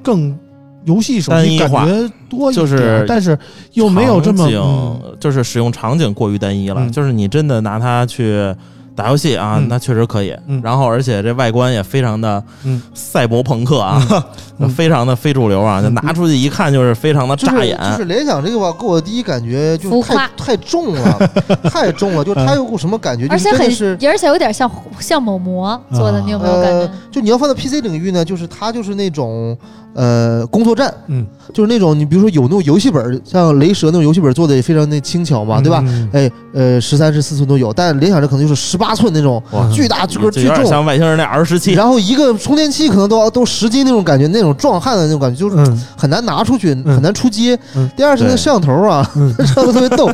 更游戏手机感觉多一点，就是但是又没有这么嗯。就是使用场景过于单一了，嗯。就是你真的拿它去打游戏啊，嗯。那确实可以。嗯。然后而且这外观也非常的嗯。赛博朋克啊，嗯。非常的非主流啊，就嗯拿出去一看就是非常的扎眼。就是联想这个吧，给我第一感觉就浮夸。是太太重了，太重了，就它有股什么感觉，而且很而且有点像像某魔做的，啊你有没有感呃觉？，就你要放在 PC 领域呢，就是它就是那种呃工作站，嗯，就是那种你比如说有那种游戏本，像雷蛇那种游戏本做的也非常那轻巧嘛，对吧？嗯哎，呃，十三、十四寸都有，但联想这可能就是十八寸那种巨大、巨个巨重，像外星人那 R 十七，然后一个充电器可能都要都十斤那种感觉，那种壮汉的那种感觉，就是嗯。很难拿出去，嗯。很难出街。嗯。第二是那对。摄像头啊，嗯。摄像头特别逗，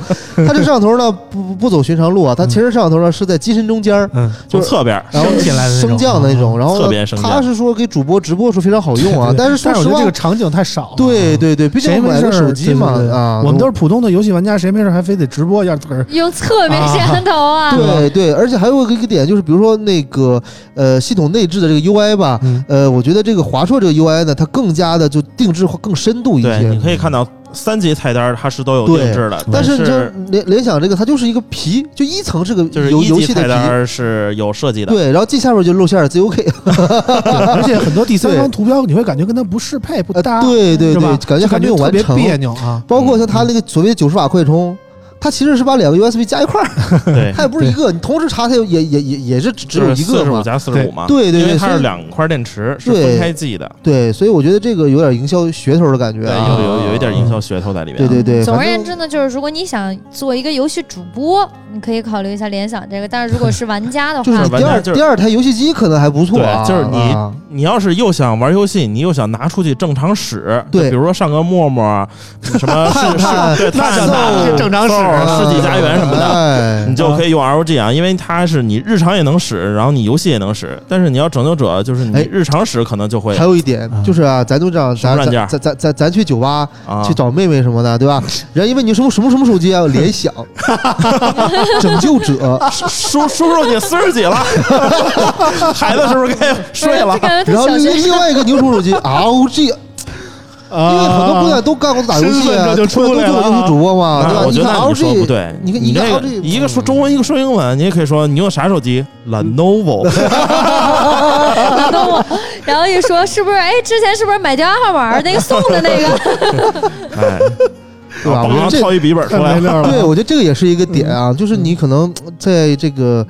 它这摄像头呢不不不走寻常路啊，它其实摄像头呢是在机身中间就是侧边然后升起来的升降的那种，然后它是说给主播直播的时候非常好用啊，但是说实话这个，场景太少。对对对，毕竟我买个手机嘛啊，我们都是普通的游戏玩家，谁没事还非得直播一下自个儿？用侧面摄像头啊，对对，而且还有一个点就是，比如说那个呃系统内置的这个 UI 吧，嗯呃，我觉得这个华硕这个 UI 呢，它更加的就定制化更深度一对，些。你可以看到三级菜单它是都有定制的，但是是你像联联想这个，它就是一个皮，就一层是个就是游一级菜游戏的皮，单是有设计的。对，然后最下边就露馅儿 ZOK，对而且很多第三方 图标你会感觉跟它不适配、不呃搭，对对是吧对，感觉就感还没有特别完成。别扭啊。包括像它那个所谓的九十瓦快充，它其实是把两个 USB 加一块儿，对，它也不是一个，你同时插它也也也也是只只有一个嘛。加四十五嘛，对对对因为它是两块电池，是分开记的，对，所以我觉得这个有点营销噱头的感觉。有有有一点营销噱头在里面。对对对，总而言之呢，就是如果你想做一个游戏主播，你可以考虑一下联想这个。但是如果是玩家的就是话，第二就是第二台游戏机可能还不错啊，对就是你啊。你要是又想玩游戏，你又想拿出去正常使，对。就比如说上个陌陌啊，什么探探是是，对，那探那探是正常使搜世纪佳缘什么的。哎你就可以用 LG 啊，因为它是你日常也能使，然后你游戏也能使。但是你要拯救者，就是你哎日常使可能就会还有一点啊就是啊，咱都这样，咱软件咱咱咱咱咱去酒吧啊去找妹妹什么的，对吧？人家因为你什么什么什么手机啊？联想，拯救者，叔叔叔你四十几了，孩子是不是该睡了然后另外一个牛叔手机 LG，因为很多姑娘都干过打游戏出来都做游戏主播嘛，对吧？我觉得你说不对，你看你个一个说中文，一个说英文，你也可以说你用啥手机？Lenovo。Lenovo，，然后一说是不是？哎，之前是不是买电话号码那个送的那个？哎，对吧？我觉得然后这掏一笔记本出来。对，我觉得这个也是一个点啊，就是你可能在这个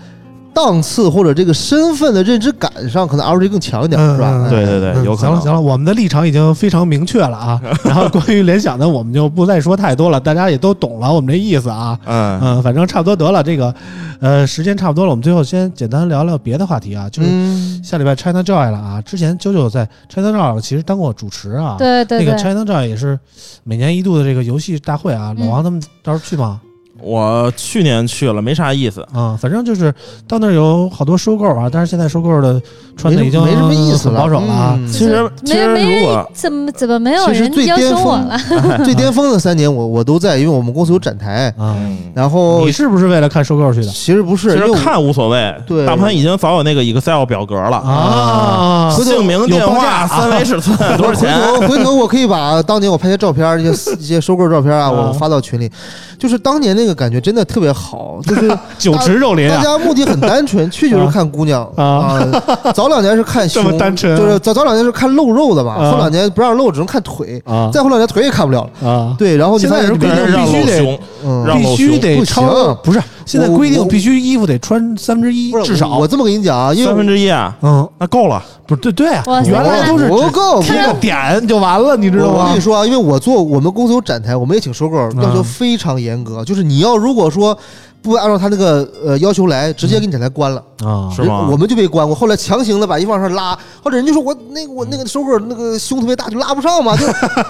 档次或者这个身份的认知感上，可能 LG 更强一点，是吧？对对对，有可能。行了行了，我们的立场已经非常明确了啊。然后关于联想的，我们就不再说太多了，大家也都懂了我们这意思啊。嗯，嗯，反正差不多得了。这个，呃，时间差不多了，我们最后先简单聊聊别的话题啊，就是嗯，下礼拜 China Joy 了啊。之前九九在 China Joy 其实当过主持啊。对对对那个，China Joy 也是每年一度的这个游戏大会啊。老嗯王他们到时候去吗？我去年去了，没啥意思。啊，反正就是到那儿有好多收购啊，但是现在收购的穿的已经没什么意思了，很保守了啊。嗯其实其实没没人如果怎么怎么没有其实人邀最巅峰请我了？最巅峰的三年我我都在，因为我们公司有展台，啊，嗯，然后你是不是为了看收购去的其实不是，其实为我看无所谓，对大盘已经早有那个 Excel 表格了，啊？回头姓名、电话、有报价啊三维尺寸多少钱？回头回头我可以把当年我拍些照片，一些一些收购照片啊，啊我发到群里。就是当年那个感觉真的特别好，就是酒池肉林大啊！家目的很单纯，去就是看姑娘啊啊。早两年是看胸，这么单纯啊就是早早两年是看露肉的嘛，啊后两年不让露，只能看腿，啊再后两年腿也看不了了。啊！对，然后你现在是发现里面必须得胸，嗯必须得超不行不是现在规定必须衣服得穿三分之一至少。我这么跟你讲啊，因为三分之一啊，嗯，那够了。不是对对啊原来都是只不够。贴个点就完了，你知道吗？我跟你？说啊，因为我做我们公司有展台，我们也请收购，要求非常严格，就是你要如果说不按照他那个呃要求来，直接给你展台关了。啊是吗我们就被关过，后来强行的把衣服往上拉，或者人家说我那个我那个收购那个胸特别大，就拉不上嘛，就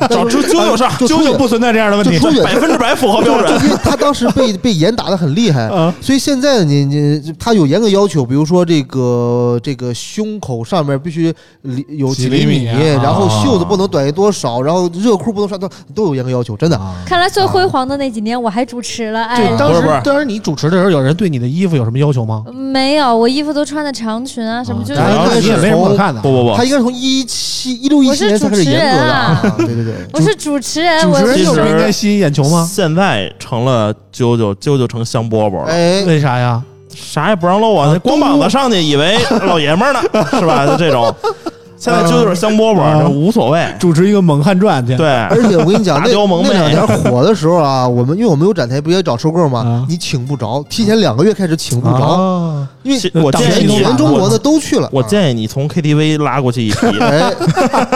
就出去究竟不存在这样的问题就出去百分之百符合标准。他当时被被严打的很厉害，啊所以现在你你他有严格要求，比如说这个这个胸口上面必须里有几厘几厘米啊然后袖子不能短于多少，然后热裤不能穿都都有严格要求，真的。啊看来最辉煌的那几年我还主持了，哎就，当时当时你主持的时候，有人对你的衣服有什么要求吗？没有，我衣服都穿的长裙啊，什么就是当然应该是你也没什么可看的。不不不他，应该是从一七一六一我是七年才开始严格的 啊，对对对。我是主持人，我主持人其实就应该吸引眼球吗？现在成了啾啾，啾啾成香饽饽了，哎，为啥呀？啥也不让露啊，啊那光膀子上去以为老爷们儿呢，是吧？就这种，现在啾啾是香饽饽，无所谓。主持一个猛汉传去，对，而且我跟你讲，那那两年火的时候啊，我们因为我们有展台，不也找收购吗啊？你请不着，提前两个月开始请不着，啊，因为我建议你，全中国的都去了。我建议你从 KTV 拉过去一批。哎，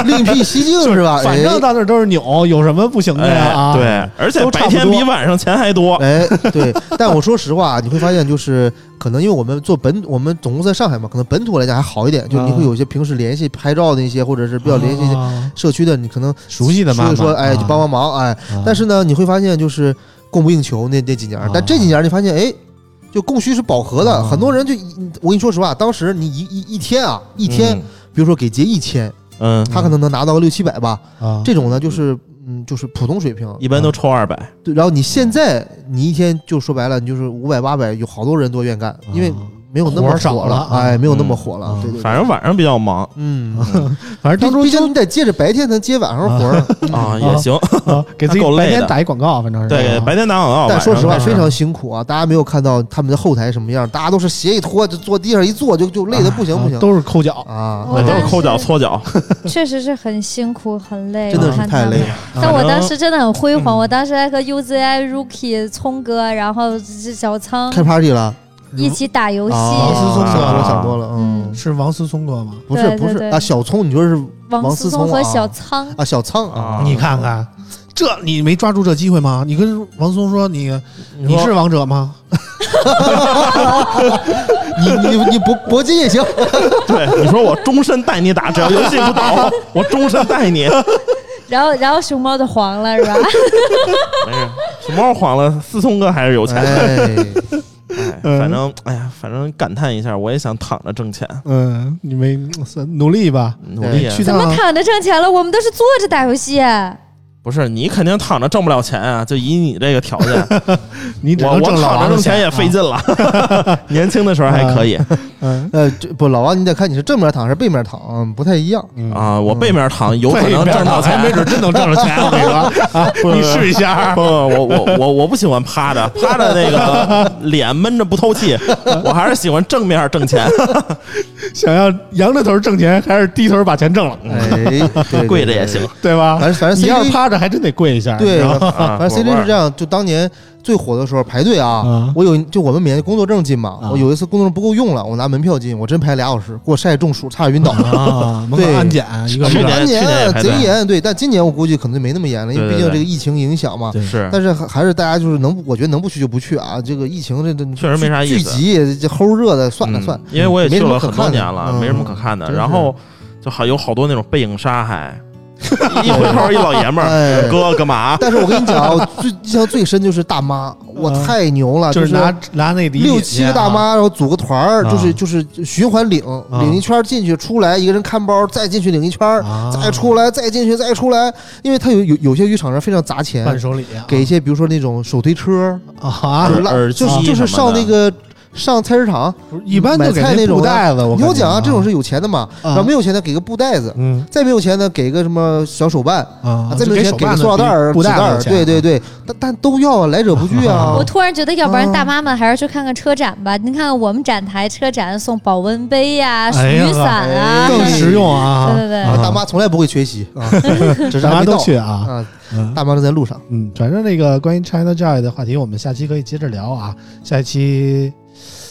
另辟蹊径是吧？反正到那儿都是扭，有什么不行的呀？啊，对，而且白天比晚上钱还多。哎，哎，对。但我说实话，你会发现就是可能因为我们做本，我们总共在上海嘛，可能本土来讲还好一点，就你会有一些平时联系拍照的一些，或者是比较联系一些啊。社区的，你可能熟悉的妈妈，所以说哎就帮帮忙哎。啊。但是呢，你会发现就是供不应求那那几年但这几年你发现哎。就供需是饱和的，啊。很多人就我跟你说实话，当时你一一一天啊，一天，比如说给结一千，嗯，他可能能拿到个六七百吧，啊，这种呢就是嗯就是普通水平。一般都抽二百。对，然后你现在你一天就说白了，你就是五百八百，有好多人都愿干，因为没有那么火了啊哎，没有那么嗯火了嗯，对对对，反正晚上比较忙嗯，反正当初就毕毕竟你得接着白天能接晚上活儿，啊，也行。啊给自己白天打一广告，反正是对，啊白天打广告，但说实话非常辛苦啊！大家没有看到他们的后台什么样，大家都是鞋一脱就坐地上一坐就就累的不行啊不行都是抠脚，啊！对都是抠脚搓脚，确实是很辛苦很累，真的是太累了。但我当时真的很辉煌，嗯我当时还和 UZI Rookie 聪哥，然后这小仓开 party 了一起打游戏。王！思聪哥我想多了，嗯嗯，是王思聪哥吗？不是不是啊，小聪你说是王王思聪和小仓，啊小仓啊啊，你看看，这你没抓住这机会吗？你跟王思聪说你你是王者吗？你你你铂铂金也行，对，你说我终身带你打，只要游戏不倒，我终身带你。然后然后熊猫就黄了是吧？没事，熊猫黄了，思聪哥还是有钱。哎，哎，反正哎呀，反正感叹一下，我也想躺着挣钱，嗯，你们努力吧？努力啊。去怎么躺着挣钱了？我们都是坐着打游戏。不是你肯定躺着挣不了钱啊！就以你这个条件，你只我我能挣老王的躺着挣钱也费劲了。年轻的时候还可以嗯呃，这不老王，你得看你是正面躺还是背面躺，嗯不太一样。嗯啊，我背面躺有可能挣到钱，没准真能挣着钱。我跟你说，啊你试一下不，。我我我我不喜欢趴着，趴着那个脸闷着不透气，我还是喜欢正面挣钱，想要仰着头挣钱，还是低头把钱挣了，哎，对跪着也行。。对吧？反正反正你要是趴着，还真得跪一下。对反正 CJ 是这样，就当年最火的时候排队啊啊，我有就我们免工作证进嘛，啊我有一次工作证不够用了，我拿门票进，我真排俩小时，给我晒中暑，差点晕倒。啊，门口对安检一个去年贼严，对，但今年我估计可能就没那么严了，因为毕竟这个疫情影响嘛。是，但是还还是大家就是能，我觉得能不去就不去啊。这个疫情这这确实没啥意思聚集这齁热的，算了嗯算了。因为我也去了很多没什么可看的年了，嗯没什么可看的。然后就好有好多那种背影杀，还 一回头一老爷们儿，哎哥干嘛？但是我跟你讲啊，我最印象最深就是大妈，我嗯太牛了，就是是拿拿那六七个大妈，然后组个团儿，啊就是就是循环领，啊领一圈儿进去出来，一个人看包，再进去领一圈再出来，再进去再出来，因为他有有有些渔场上非常砸钱，伴手礼啊给一些比如说那种手推车，啊就是就是上那个上菜市场一般买菜那种布袋子，我你听我讲啊，这种是是有钱的嘛，啊然后没有钱的给个布袋子，嗯再没有钱的给个什么小手办，啊啊，再没有钱给个塑料袋儿、布袋儿，对对对，但但都要啊，来者不拒啊我。突然觉得，要不然嗯大妈们还是去看看车展吧。您看看我们展台车展送保温杯呀、雨伞啊，更实用啊！对对对啊大妈从来不会缺席啊，这是大家都去啊。大妈都在路上。嗯，反正那个关于 China Joy 的话题，我们下期可以接着聊啊。下一期，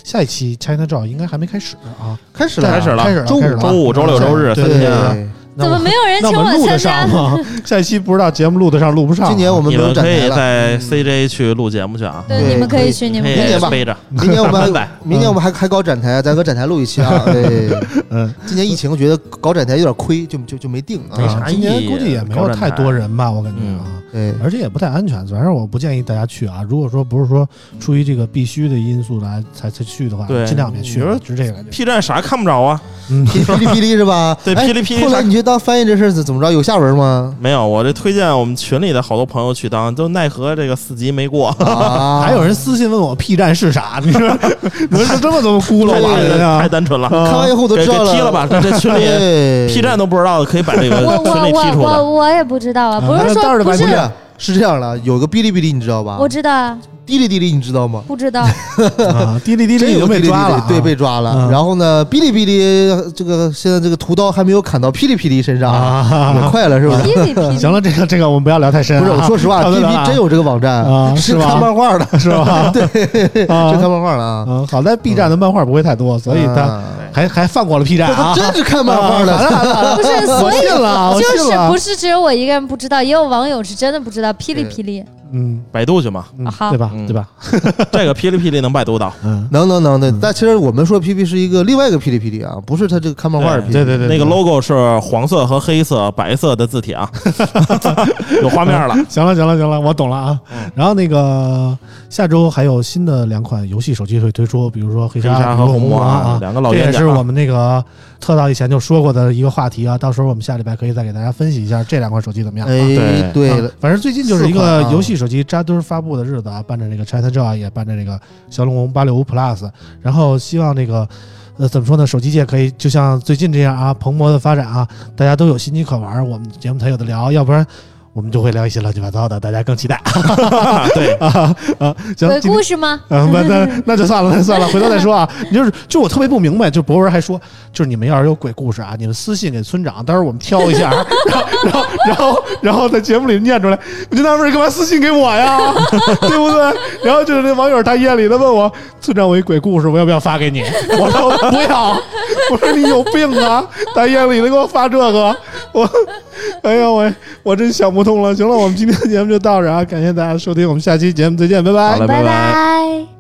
下一期 China Joy 应该还没开始啊，开始了，开始了开始了，周五开始了周五、周六、周日对三。对，那我怎么没有人请那我们录得参加？上吗？下一期不知道节目录得上录不上啊。今年我们没有你们可以展台。在 CJ 去录节目去啊，对，你们可可以以去，你们可可以。明年吧背着。明年我们还 明年我们还还搞展台，咱搁展台录一期啊。对，嗯，今年疫情觉得搞展台有点亏，就就就没定啊。没啥啊今年意义估计也没有太多人吧，我感觉啊。对，而且也不太安全，反正我不建议大家去啊。如果说不是说出于这个必须的因素来才才去的话，对尽量别去。就是这个感觉。P 站啥看不着啊？嗯，霹霹雳霹雳是吧？对，哎霹雳霹雳后来你就当翻译这事儿是怎么着？有下文吗？没有？我这推荐我们群里的好多朋友去当，都奈何这个四级没过。啊，还有人私信问我 P 站是啥？你说 你说是这么这么孤陋寡闻啊太？单纯了，啊看完以后都给给知道了。踢了吧？这这群里对 P 站都不知道的，可以把这个我群里踢出来。我我也不知道啊，啊不是说不是是这样的，有个哔哩哔哩你知道吧？我知道，哔哩哔哩你知道吗？不知道，啊，滴哩滴哩真有已经被哔哩哔哩抓了啊，对，被抓了。嗯然后呢，哔哩哔哩这个现在这个屠刀还没有砍到霹雳霹雳身上，也啊。快了，是不是？霹雳霹雳行了，这个这个我们不要聊太深啊。不是，我说实话，差不多了啊哔哩真有这个网站啊 是看漫画的，是吧？对，啊是看漫画的啊。嗯，好在 B 站的漫画不会太多，所以他啊还还放过了 P 站啊。他真是看漫画的。不是，我所以信了，就是不。是只有我一个人不知道，也有网友是真的不知道霹雳霹雳。嗯，百度去嘛，嗯好对吧？嗯对吧？这个霹雳霹雳能百度到。嗯，能能能，那，但其实我们说 P P 是一个另外一个霹雳霹雳啊，不是它这个看漫画的霹雳。对对对，那个 logo 是黄色和黑色、白色的字体啊，有画面了。行了，行了，行了，我懂了啊。嗯然后那个下周还有新的两款游戏手机会推出，比如说黑黑沙和红红魔啊啊，，两个老这也。是我们那个特导以前就说过的一个话题啊。到时候我们下礼拜可以再给大家分析一下这两款手机怎么样啊。哎，对对了啊，反正最近就是一个游戏手机扎堆儿发布的日子啊，伴着这个 ChinaJoy，也伴着这个骁龙八六五 Plus，然后希望这个。呃，怎么说呢？手机界可以就像最近这样啊，蓬勃的发展啊，大家都有新机可玩，我们节目才有的聊，要不然我们就会聊一些乱七八糟的，大家更期待 对，啊啊！行，鬼故事吗？啊，那那那就算了，那算了，回头再说啊。你 就是，就我特别不明白，就博文还说，就是你们要是有鬼故事啊，你们私信给村长，到时候我们挑一下，然后然后然后然后在节目里念出来。我就纳闷儿，干嘛私信给我呀？对不对？然后就是那网友大夜里的问我，村长，我一鬼故事，我要不要发给你？我说不要，我说你有病啊！大夜里的给我发这个，我，哎呀我我真想不通了。行了，我们今天的节目就到这啊，感谢大家收听，我们下期节目再见，拜拜拜。拜。